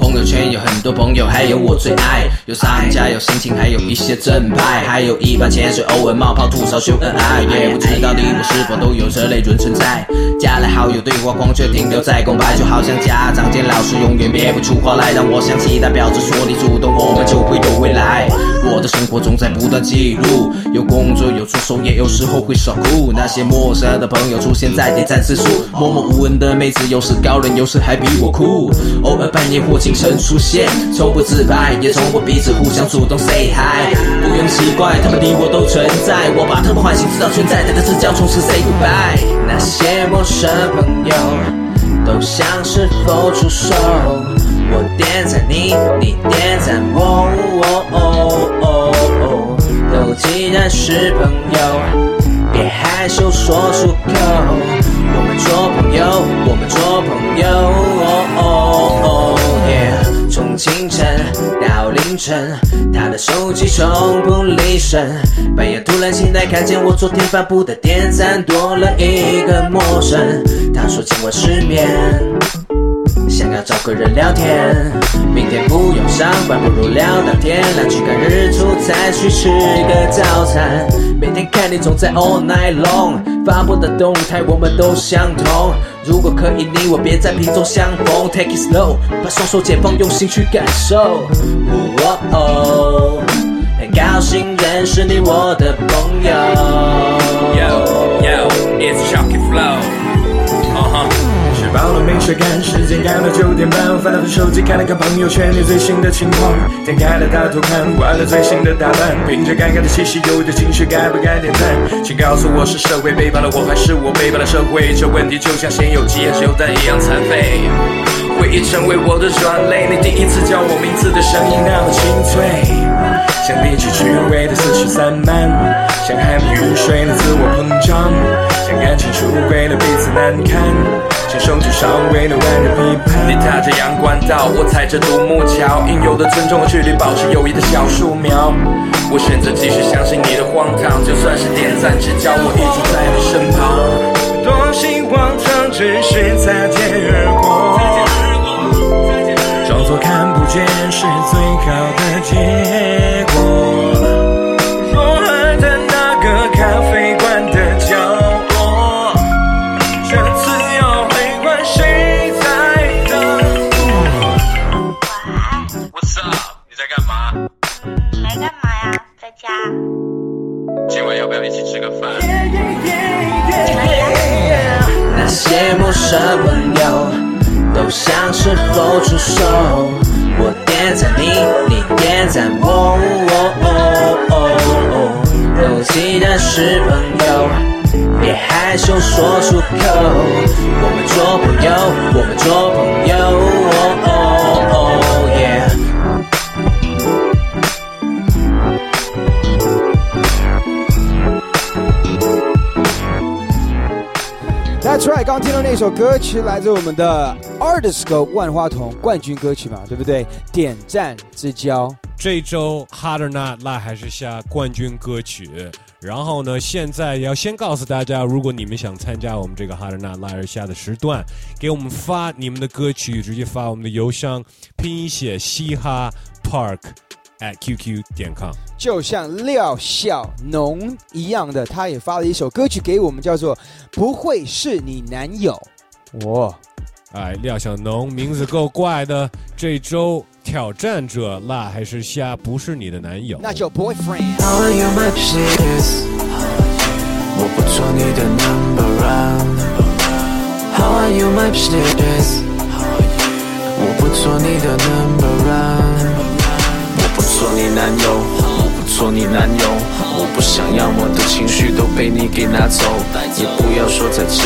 朋友圈有很多朋友，还有我最爱，有商家，有心情，还有一些正派，还有一般潜水，偶尔冒泡吐槽秀恩爱。也不知道你我是否都有这类人存在。加了好友对话框却停留在空白，就好像家长见老师永远憋不出话来，让我想起代表着说你主动，我们就会有未来。我的生活总在不断记录，有工作有出手，也有时候会耍酷。那些陌生的朋友出现在点赞次数，默默无闻的妹子，有时高冷，有时还比我酷。偶尔半夜或清晨出现，从不自拍，也从不彼此互相主动 say hi。不用奇怪，他们你我都存在，我把他们唤醒，知道存在，但这只叫从此 say goodbye。那些陌生朋友，都像是否出手。我点赞你，你点赞我，哦哦哦哦都既然是朋友，别害羞说出口。我们做朋友，我们做朋友，哦哦哦从清晨到凌晨，他的手机从不离身。半夜突然醒来，看见我昨天发布的点赞多了一个陌生。他说今晚失眠。要找个人聊天，明天不用上班，不如聊到天亮，去看日出，再去吃个早餐。每天看你总在 all night long，发布的动态我们都相同。如果可以，你我别在瓶中相逢，take it slow，把双手解放，用心去感受。哦哦，很高兴认识你，我的朋友。Yo yo, it's Chucky flow。吃饱了没事干，时间赶到九点半，翻了翻手机看了看朋友圈。里最新的情况，点开了大头看，换了最新的打扮，凭着尴尬的气息，有的情绪该不该点赞？请告诉我是社会背叛了我，还是我背叛了社会？这问题就像先有鸡还是有蛋一样残废。回忆成为我的软肋，你第一次叫我名字的声音那么清脆，像离去趣味的思绪散漫，像海迷入水的自我膨胀，像感情出轨了彼此难堪，像手举上位的万人批判。你踏着阳关道，我踩着独木桥，应有的尊重和距离，保持友谊的小树苗。我选择继续相信你的荒唐，就算是点赞之交，我一直在你身旁。多希望曾只是擦肩而过，装作看不见是最好那些陌生朋友，都像是否出手。我点赞你，你点赞我，哦哦哦哦都记得是朋友，别害羞说出口。我们做朋友，我们做朋友 try 刚听到那首歌曲来自我们的 Artisco 万花筒冠军歌曲嘛，对不对？点赞之交。这周 Hard or Not 辣还是下冠军歌曲。然后呢，现在要先告诉大家，如果你们想参加我们这个 Hard or Not 辣而下的时段，给我们发你们的歌曲，直接发我们的邮箱，拼音写嘻哈 Park at qq 点 com。就像廖小农一样的，他也发了一首歌曲给我们，叫做《不会是你男友》。哇，哎，廖小农名字够怪的。这周挑战者辣还是虾，不是你的男友。那就 boyfriend。How are you, my bitches? 我不做你的 number one. How are you, my bitches? 我不做你的 number one. 做你男友，我不做你男友。我不想要我的情绪都被你给拿走，也不要说再见，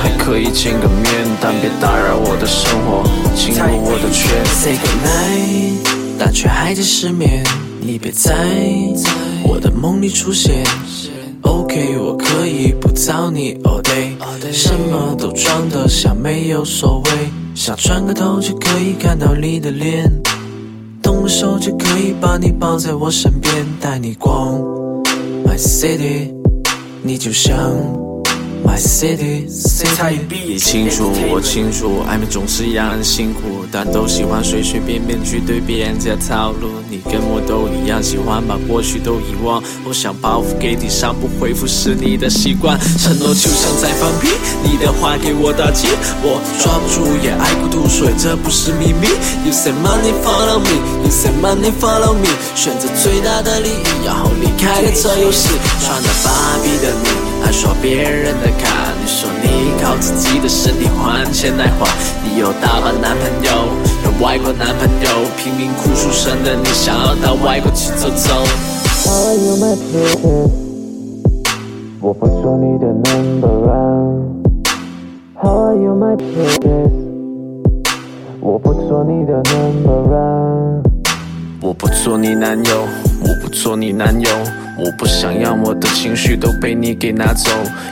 还可以见个面，但别打扰我的生活，进入我的圈。Say goodnight，但却还在失眠。你别在我的梦里出现。OK，我可以不找你 all day，什么都装得像没有所谓，想转个头就可以看到你的脸，动手就可以把你抱在我身边，带你逛。My City，你就像 My City。差一毕业清楚，我清楚，暧昧总是让人辛苦，但都喜欢随随便便去对别人家套路。你跟我都一样，喜欢把过去都遗忘。我想报复给你上不回复是你的习惯，承诺就像在放屁，你的话给我打击，我抓不住也爱不吐，所以这不是秘密。You say money follow me, you say money follow me，选择最大的利益，然后离开了这游戏。穿着芭比的你，还刷别人的卡，你说你靠自己的身体还钱来花，你有大把男朋友，有外国男朋友，贫民窟出生的你想要到外国去走走。How are you, my baby？我不做你的 number one。How are you, my baby？我不做你的 number one。我不做你男友，我不做你男友，我不想要我的情绪都被你给拿走，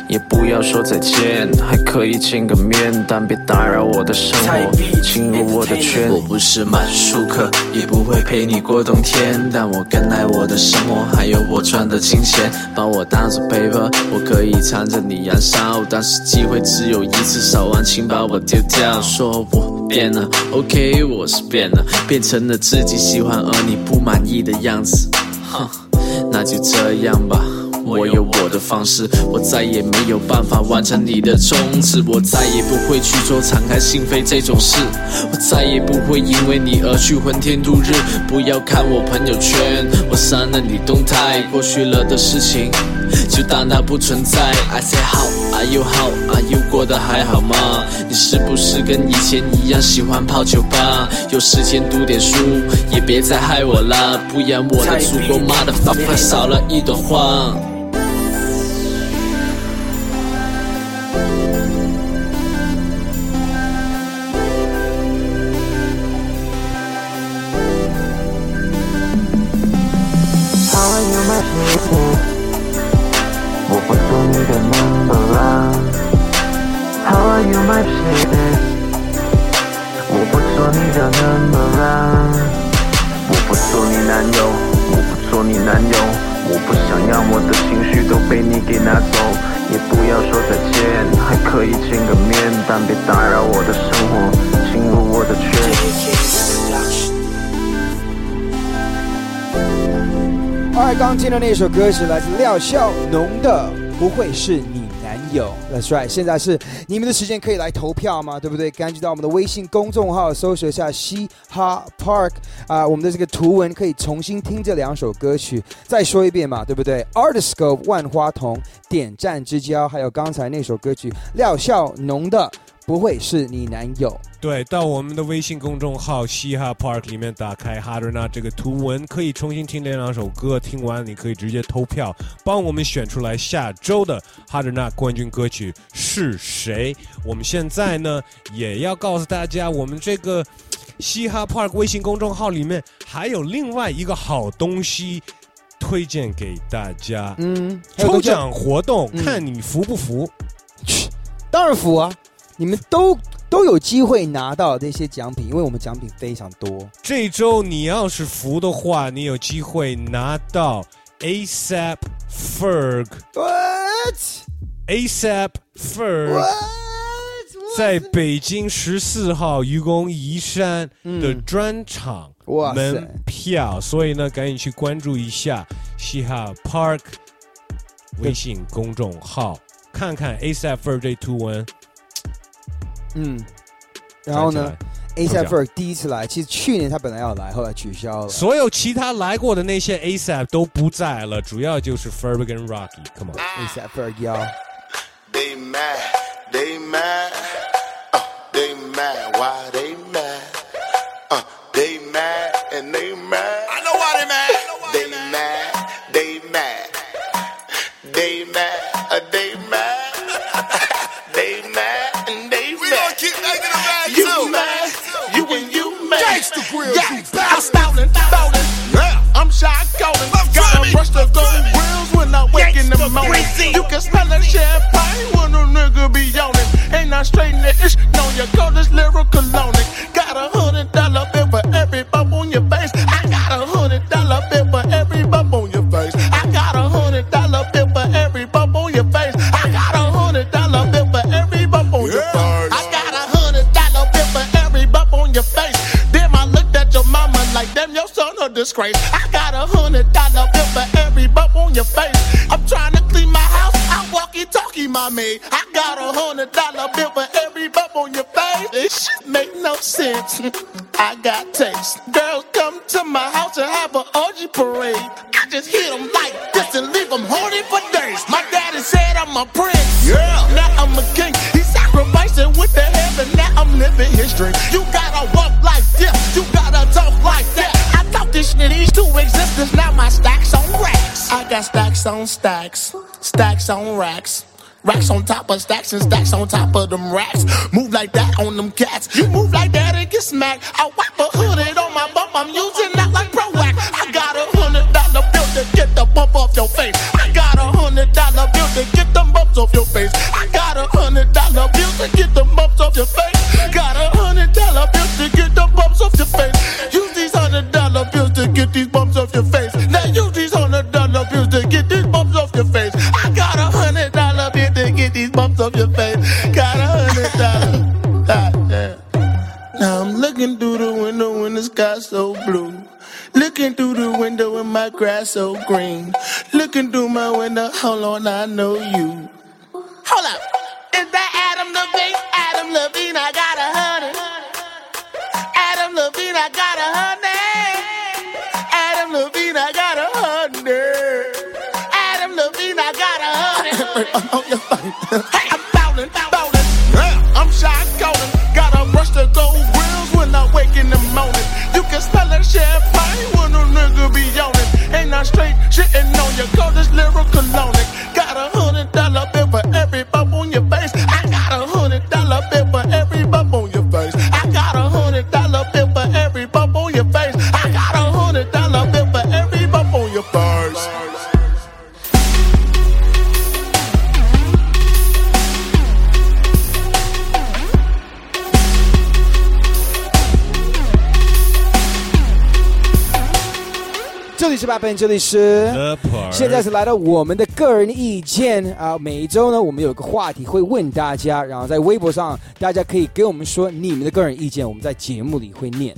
也不要说再见，还可以见个面，但别打扰我的生活，进入我的圈。我不是满舒克，也不会陪你过冬天，但我更爱我的生活，还有我赚的金钱，把我当做 paper，我可以缠着你燃烧，但是机会只有一次，烧完请把我丢掉，说我变了，OK，我是变了，变成了自己喜欢而你不满意的样子，哼，那就这样吧。我有我的方式，我再也没有办法完成你的宗旨，我再也不会去做敞开心扉这种事，我再也不会因为你而去昏天度日。不要看我朋友圈，我删了你动态，过去了的事情就当它不存在。I say how are you how are you 过得还好吗？你是不是跟以前一样喜欢泡酒吧？有时间读点书，也别再害我啦，不然我的祖国妈的发快少了一朵花。这首歌是来自廖孝农的《不会是你男友》。That's right，现在是你们的时间，可以来投票吗？对不对？赶紧到我们的微信公众号搜索一下“嘻哈 Park” 啊、我们的这个图文可以重新听这两首歌曲。再说一遍嘛，对不对？Artiscope 万花筒点赞之交，还有刚才那首歌曲廖孝农的。不会是你男友。对，到我们的微信公众号“嘻哈 Park” 里面打开 h a r d n a 这个图文，可以重新听这两首歌。听完你可以直接投票，帮我们选出来下周的 h a r d n a 冠军歌曲是谁。我们现在呢，也要告诉大家，我们这个嘻哈 Park 微信公众号里面还有另外一个好东西推荐给大家。嗯，抽奖活动，嗯看你服不服？当然服啊！你们都都有机会拿到这些奖品，因为我们奖品非常多。这周你要是服的话，你有机会拿到 ASAP Ferg。What? ASAP Ferg 在北京十四号愚公移山的专场门票，所以呢，赶紧去关注一下嘻哈 Park 微信公众号，看看 ASAP Ferg 这图文。嗯，然后呢站起来，A 抽 s 奖 Ferg 第一次来，其实去年他本来要来，后来取消了。所有其他来过的那些 ASAP 都不在了，主要就是 Ferg 跟 Rocky。Come on。A s Ferg 要 They mad, they mad, uh, they mad. Why they mad? Uh, they mad and they mad. I know why they mad. They mad, they mad, they mad, uh, they mad, smelling champagne when a nigga be yawning? it. Ain't I straight niggas? No, your gold is lyrical on. Stacks on stacks. Stacks on racks. Racks on top of stacks and stacks on top of them racks. Move like that on them cats. You move like that and get smacked. I wipe a hooded on my bump. I'm using that like pro wax. I got a hundred dollar bill to get the bump off your face. I got a hundred dollar bill to get them bumps off your face. I got a hundred dollar bill to get them bumps off your face. Bumps off your face. Got a hundred dollar. God damn. Now I'm looking through the window and the sky so blue. Looking through the window and my grass so green. Looking through my window, hold on, I know you. Hold up. Is that Adam Levine? Adam Levine, I got a hundred. Adam Levine, I got a hundred. Adam Levine, I got a hundred. Adam Levine, I got a hundred. <laughs> Oh, 这里是八本，这里是现在是来到我们的个人意见啊、每一周呢，我们有一个话题会问大家，然后在微博上大家可以给我们说你们的个人意见，我们在节目里会念。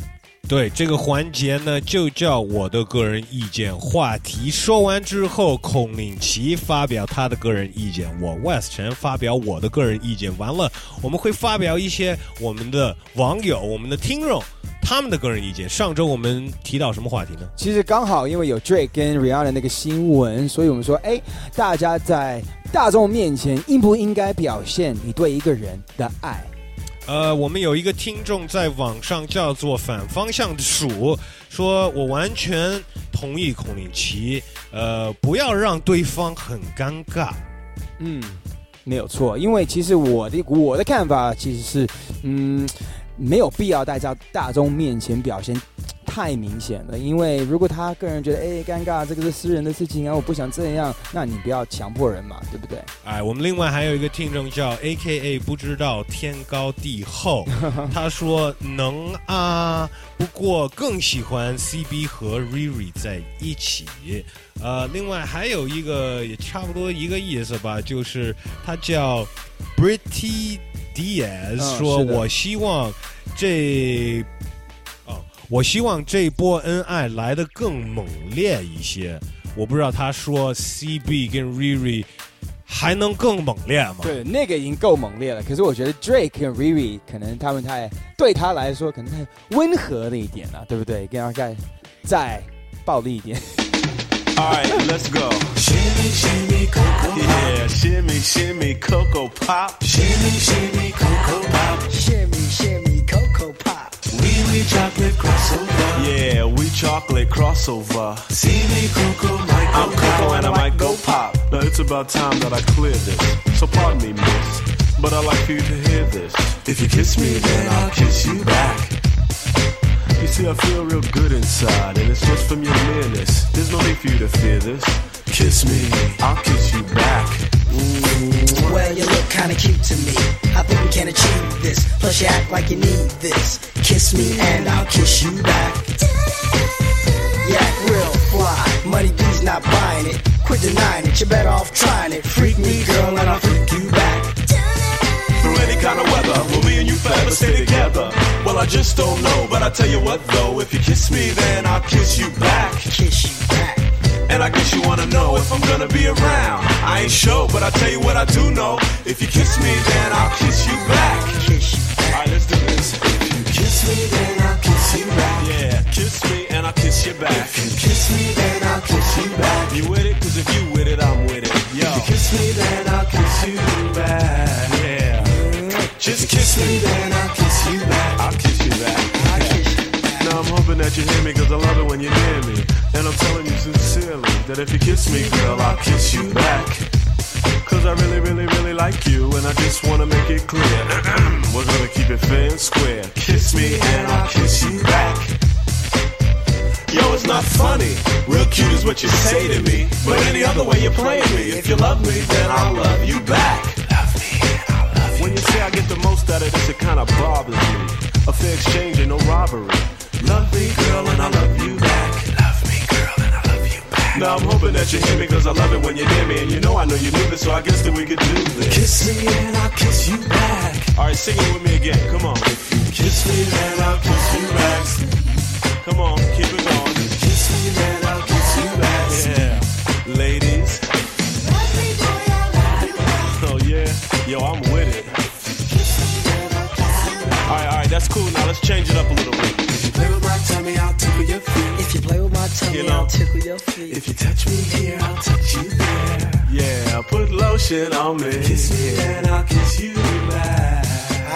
对这个环节呢，就叫我的个人意见。话题说完之后，孔令奇发表他的个人意见，我 West 陈发表我的个人意见。完了，我们会发表一些我们的网友、我们的听众他们的个人意见。上周我们提到什么话题呢？其实刚好因为有 Drake 跟 Rihanna 那个新闻，所以我们说，哎，大家在大众面前应不应该表现你对一个人的爱？呃，我们有一个听众在网上叫做反方向的鼠，说我完全同意孔令奇，呃，不要让对方很尴尬。嗯，没有错，因为其实我的我的看法其实是，嗯，没有必要在大大众面前表现太明显了，因为如果他个人觉得哎尴尬，这个是私人的事情啊，我不想这样，那你不要强迫人嘛，对不对？哎，我们另外还有一个听众叫 A K A 不知道天高地厚，<laughs> 他说能啊，不过更喜欢 C B 和 Riri 在一起。呃，另外还有一个也差不多一个意思吧，就是他叫 Britty Diaz，、嗯说我希望这哦，我希望这波恩爱来得更猛烈一些。我不知道他说 CB 跟 Riri 还能更猛烈吗？对，那个已经够猛烈了。可是我觉得 Drake 跟 Riri 可能他们太对他来说可能太温和了一点了，对不对？跟他再再暴力一点。Alright, let's go. Shimmy, shimmy, cocoa Yeah, shimmy, shimmy, cocoa pop. Shimmy, shimmy, cocoa pop. Shimmy, shimmy, chocolate crossover. Yeah, we chocolate crossover. See me, cocoa, might I'm cocoa and I might go pop. Now it's about time that I clear this. So pardon me, miss, but I'd like for you to hear this. If you kiss me, then I'll kiss you back. You see, I feel real good inside, and it's just from your nearness. There's no need for you to fear this. Kiss me, I'll kiss you back. Mm. Well, you look kinda cute to me. I think we can achieve this. Plus, you act like you need this. Kiss me and I'll kiss you back. Act real fly. Money B's not buying it. Quit denying it. You're better off trying it. Freak me, girl, and I'll freak you back. Through any kind of weather, will me and you forever stay together? Well, I just don't know, but I tell you what though, if you kiss me, then I'll kiss you back. Kiss you back. And I guess you wanna know if I'm gonna be around. I ain't sure, but I tell you what I do know. If you kiss me, then I'll kiss you back. Kiss you back. Alright, let's do this. If you kiss me, then I'll kiss you back. Yeah, kiss me and I'll kiss you back. If you kiss me, then I'll kiss you back. You with it? Cause if you with it, I'm with it. Yo. If you kiss me, then I'll kiss you back. Yeah. Just kiss me, then that you hear me cause I love it when you're near me. And I'm telling you sincerely that if you kiss me, girl, I'll kiss you back. Cause I really, really, really like you and I just wanna make it clear. <clears throat> We're gonna keep it fair and square. Kiss me and I'll kiss you back. Yo, it's not funny. Real cute is what you say to me. But any other way you play me. If you love me, then I'll love you back. When you say I get the most out of this, it kinda bothers me. A fair exchange and no robbery. Love me, girl, and I love you back. Love me, girl, and I love you back. Now I'm hoping that you hear me, cause I love it when you're near me. And you know I know you knew this, so I guess that we could do this. Kiss me and I'll kiss you back. Alright, sing it with me again, come on. You kiss me, and I'll kiss you back. Come on, keep it going. Kiss me, and I'll kiss you back. Yeah, ladies. Love me, boy, I love you back. Oh yeah, yo, I'm with it. Alright, alright, that's cool. Now let's change it up a little bit. Tickle your feet. If you play with my tummy, You know. I'll tickle your feet. If you touch me here, I'll touch you there. Yeah, put lotion on me. Kiss me and I'll kiss you back.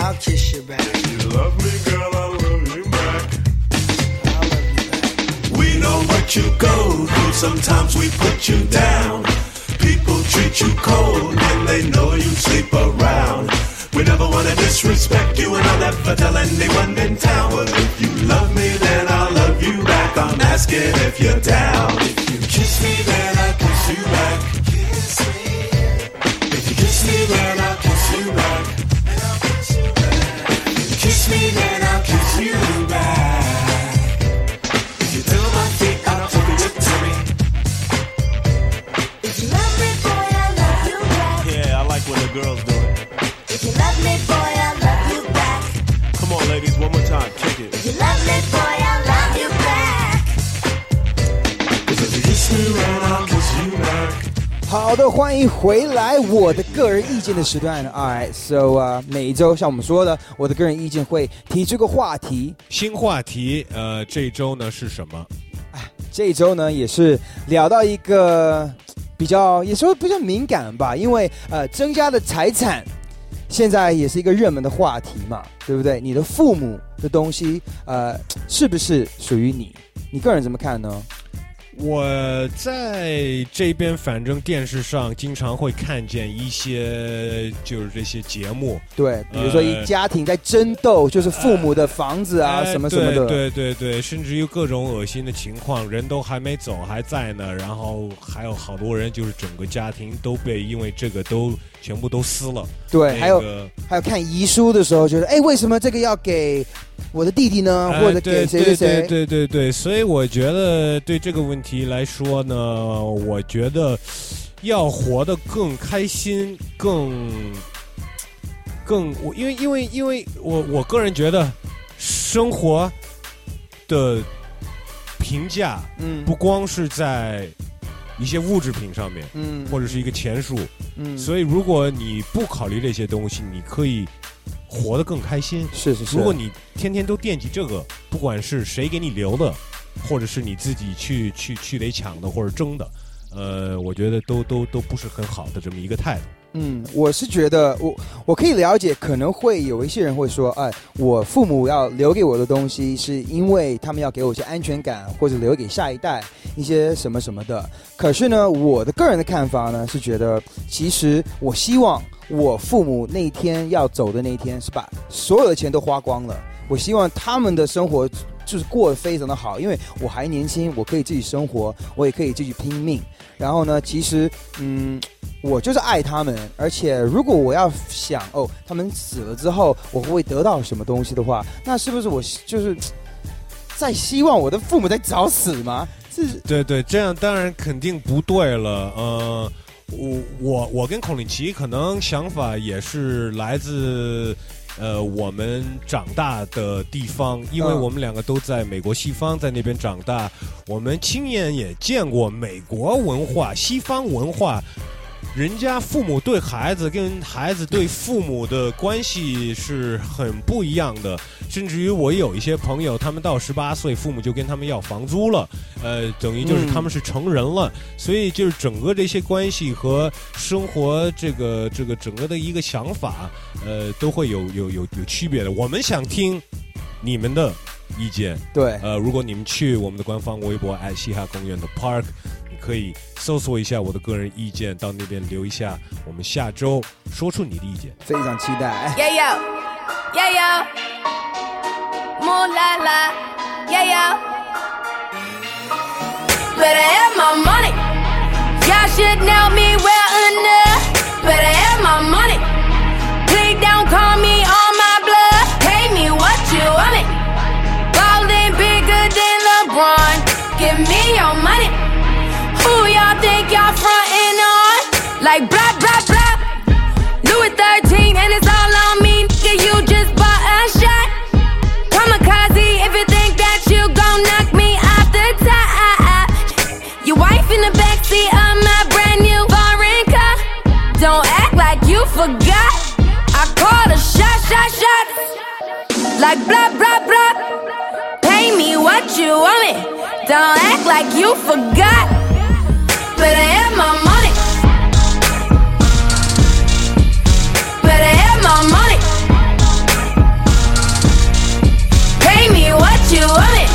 I'll kiss you back. If you love me, girl, I'll love you back. I'll love you back. We know what you go through. Sometimes we put you down. People treat you cold when they know you sleep around. We never wanna disrespect you, and I'll never tell anyone in town. But if you love me, then I'll love you back. I'm asking if you're down. If you kiss me, then I'll kiss you back. Kiss me. If you kiss me, then I'll kiss you back. Kiss me, then I'll kiss you 好的，欢迎回来，我的个人意见的时段。Alright, so 啊、每一周像我们说的，我的个人意见会提出个话题。新话题，呃，这周呢是什么？哎这一周呢，也是聊到一个比较，也说比较敏感吧，因为呃，增加的财产现在也是一个热门的话题嘛，对不对？你的父母的东西，呃，是不是属于你？你个人怎么看呢？我在这边，反正电视上经常会看见一些就是这些节目，对，比如说一呃家庭在争斗，就是父母的房子啊，哎什么什么的。对对对对，甚至于各种恶心的情况，人都还没走还在呢，然后还有好多人就是整个家庭都被因为这个都全部都撕了。对，还有那个还有看遗书的时候，觉得哎，为什么这个要给我的弟弟呢？哎或者给谁谁谁？对对对对对，所以我觉得对这个问题来说呢，我觉得要活得更开心，更更我因为因为因为我我个人觉得生活的评价，嗯不光是在一些物质品上面，嗯或者是一个钱数，嗯所以如果你不考虑这些东西，你可以活得更开心。是是是如果你天天都惦记这个，不管是谁给你留的，或者是你自己去去去得抢的或者争的，呃，我觉得都都都不是很好的这么一个态度。嗯，我是觉得我我可以了解，可能会有一些人会说，哎，我父母要留给我的东西，是因为他们要给我一些安全感，或者留给下一代一些什么什么的。可是呢，我的个人的看法呢，是觉得其实我希望我父母那一天要走的那一天，是把所有的钱都花光了。我希望他们的生活就是过得非常的好，因为我还年轻，我可以自己生活，我也可以继续拼命。然后呢，其实，嗯，我就是爱他们，而且如果我要想哦，他们死了之后我会得到什么东西的话，那是不是我就是在希望我的父母在找死吗？是对对，这样当然肯定不对了。呃，我我我跟孔令奇可能想法也是来自。呃，我们长大的地方，因为嗯我们两个都在美国西方，在那边长大，我们亲眼也见过美国文化、西方文化，人家父母对孩子跟孩子对父母的关系是很不一样的，甚至于我有一些朋友，他们到十八岁，父母就跟他们要房租了，呃，等于就是嗯他们是成人了，所以就是整个这些关系和生活这个这个整个的一个想法，呃，都会有有有有区别的。我们想听你们的意见，对，呃，如果你们去我们的官方微博爱嘻哈公园的 Park。你可以搜索一下我的个人意见，到那边留一下。我们下周说出你的意见。非常期待。E a h Better have my money. Y'all should know me well enough. Y'all frontin' on? Like blah blah blah. Louis 13 and it's all on me, nigga. You just bought a shot. Kamikaze if you think that you gon' knock me off the top. Your wife in the backseat of my brand new foreign car. Don't act like you forgot. I called a shot, shot, shot. Like blah blah blah. Pay me what you want it. Don't act like you forgot. Better have my money. Better have my money. Pay me what you want it.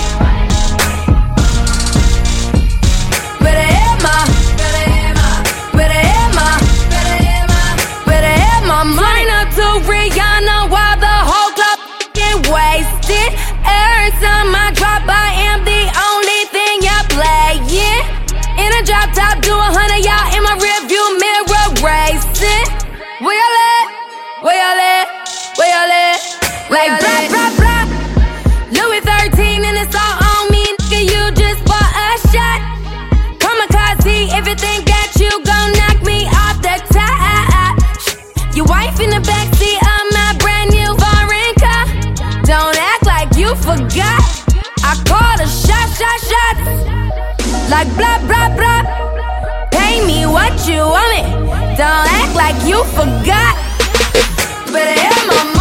Like blah blah blah. Louis 13 and it's all on me, nigga. You just bought a shot. Kamikaze if you think that you gon' knock me off the top. Your wife in the backseat of my brand new foreign car. Don't act like you forgot. I called a shot, shot, shot. Like blah blah blah. Pay me what you want it. Don't act like you forgot. Better have my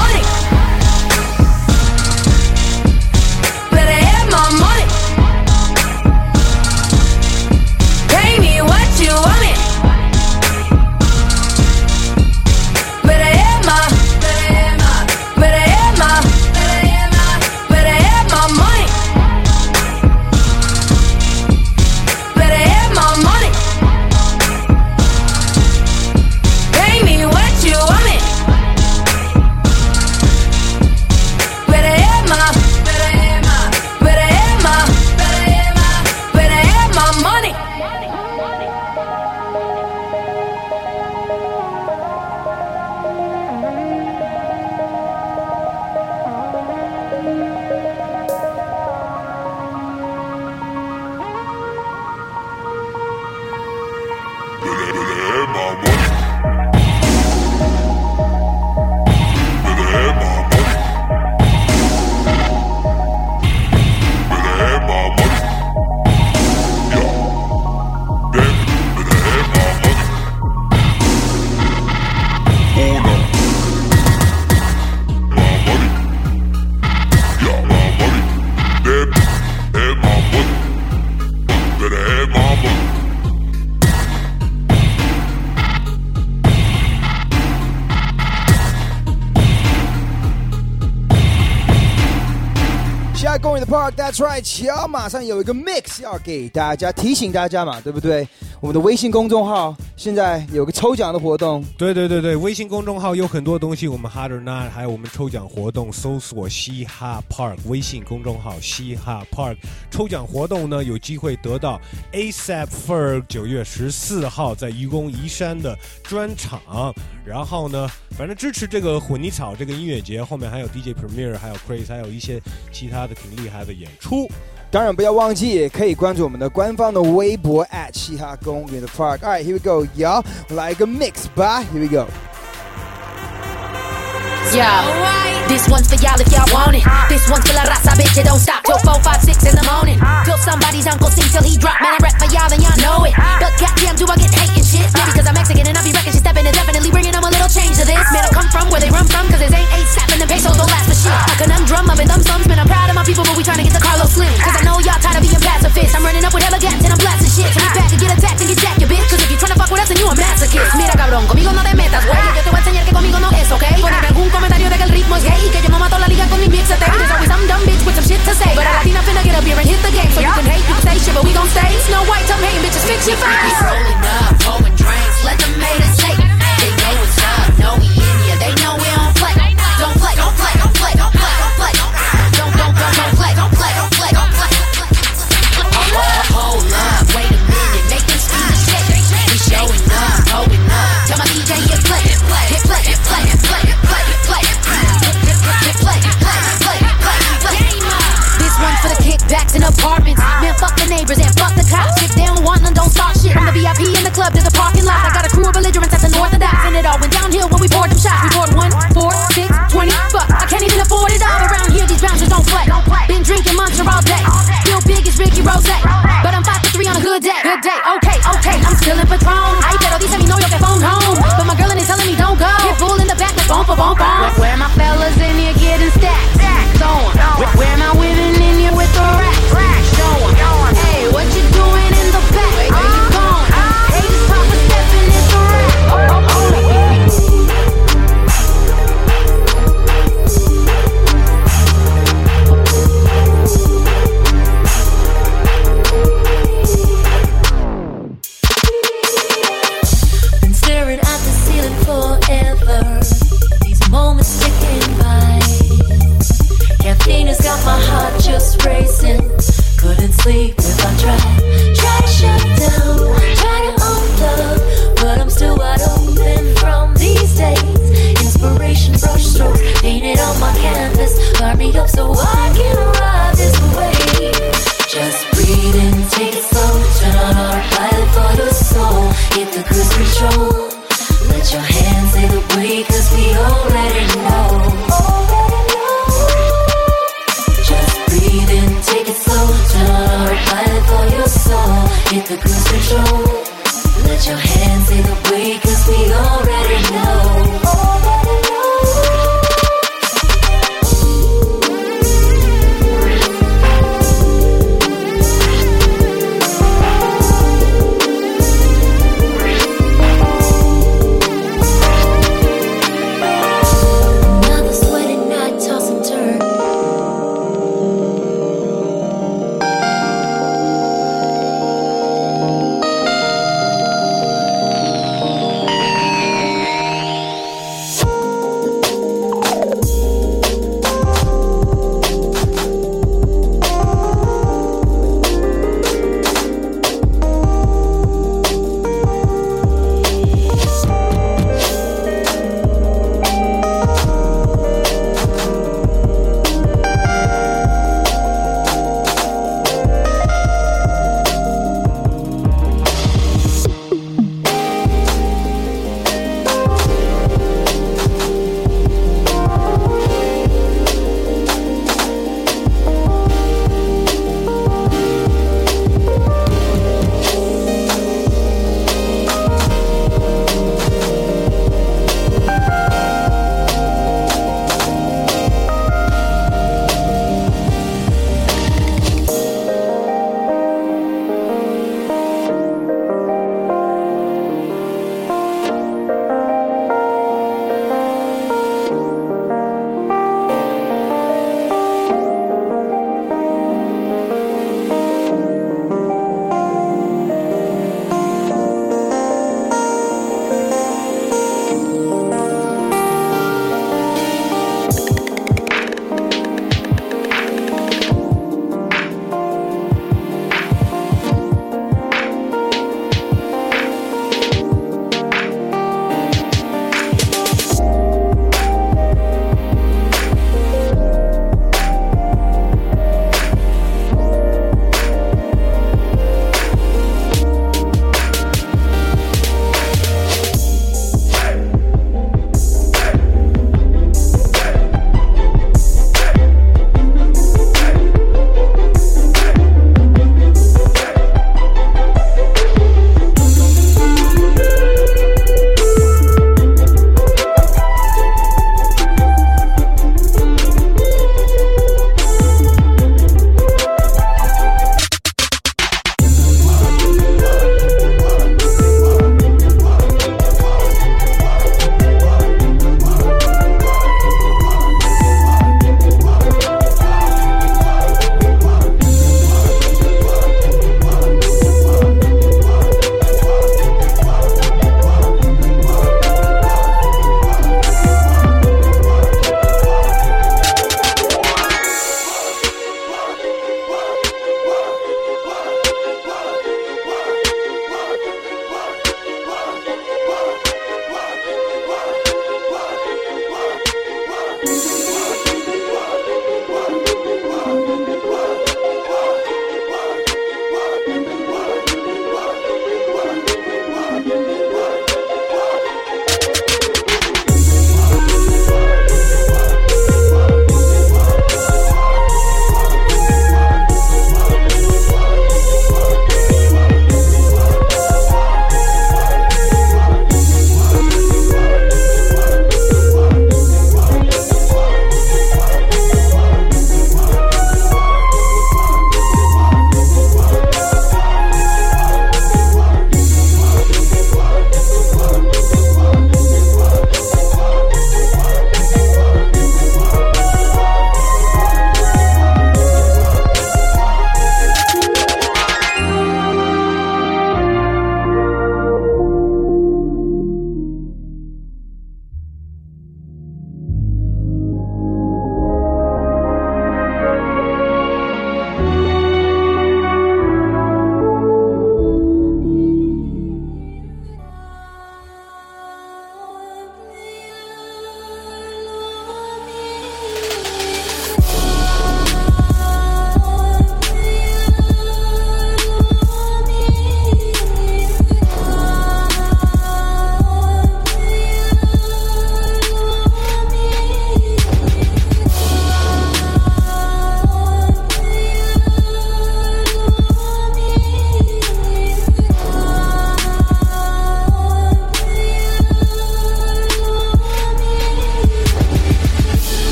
下公园的 park，that's right。乔马上有一个 mix 要给大家提醒大家嘛，对不对？我们的微信公众号现在有个抽奖的活动，对对对对，微信公众号有很多东西，我们 Harder Not，还有我们抽奖活动，搜索嘻哈 Park 微信公众号嘻哈 Park 抽奖活动呢，有机会得到 ASAP Ferg 九月十四号在愚公移山的专场，然后呢，反正支持这个混泥草这个音乐节，后面还有 DJ Premier，还有 Chris，还有一些其他的挺厉害的演出。当然不要忘记，也可以关注我们的官方的微博 at 嘻哈公园的 Park。All right, here we go, y'all，来一个 mix 吧，Here we go。Yo, this one's for y'all if y'all want it. This one's for la raza, bitch, it don't stop till 4, 5, 6 in the morning. Till somebody's uncle sing till he drop, man, I rap for y'all and y'all know it. But goddamn, do I get hate and shit? Maybe cause I'm Mexican and I be wrecking shit, stepping and definitely bringing them a little change to this. Man, I come from where they run from, cause it ain't eight slapping the pesos don't last for shit. A conundrum of it, them sums, man, I'm proud of my people, but we trying to get the Carlos Slim. Cause I know y'all tired of being pacifists. I'm running up with elegance and I'm blasting shit. So get back and get attacked and get jacked, you bitch. Cause if you trying to fuck with us, then you a masochist. Mira, cabrón, conmigo no te metas, güey. Yo te voy a enseñar que conmigo no es, ¿ok? Ponerme algún comentario de que el ritmo es gay y que yo me mato la liga con mi mix ah. There's always some dumb bitch with some shit to say. But I Latina finna get up here and hit the game. So you can hate, you can say shit, but we gon' stay. Snow White, I'm hating bitches, fix your face. Rolling up, pouring drinks, let them haters hate. They know what's up, know apartments. Ah. Man, fuck the neighbors and fuck the cops. If they don't want none, don't start shit. I'm the VIP in the club to the parking lot. I got a crew of belligerents at the Orthodox, and it all went downhill when we poured them shots. We poured one, four, six, twenty. Fuck, I can't even afford it all around here. These bouncers don't play. Been drinking Monster all day. Still big as Ricky Rose, but I'm five for three on a good day. Good day, okay, okay. I'm still in Patron. Ay, pero dice mi novio que phone home, but my girl in it telling me don't go. Hit bull in the back, like bump, bump, bump. Where my fellas in here getting stacked? Throwing. Where, where my women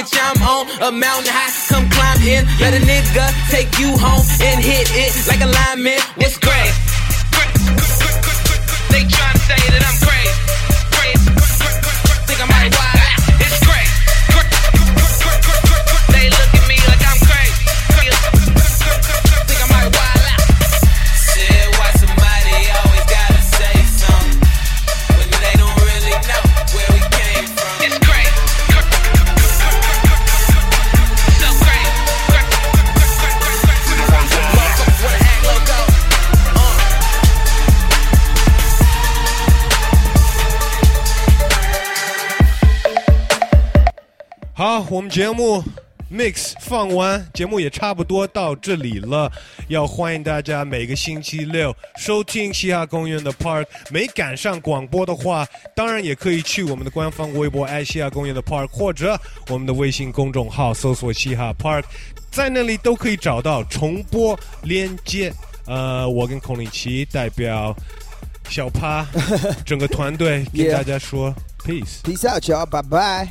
bitch, I'm on a mountain high. Come climb in, let a nigga take you home and hit it like a lineman. 我们节目 mix 放完，节目也差不多到这里了。要欢迎大家每个星期六收听嘻哈公园的 Park。没赶上广播的话，当然也可以去我们的官方微博爱嘻哈公园的 Park，或者我们的微信公众号搜索嘻哈 Park，在那里都可以找到重播链接。呃，我跟孔令奇代表小趴 <laughs> 整个团队跟大家说 peace。Peace out, y'all. Bye bye.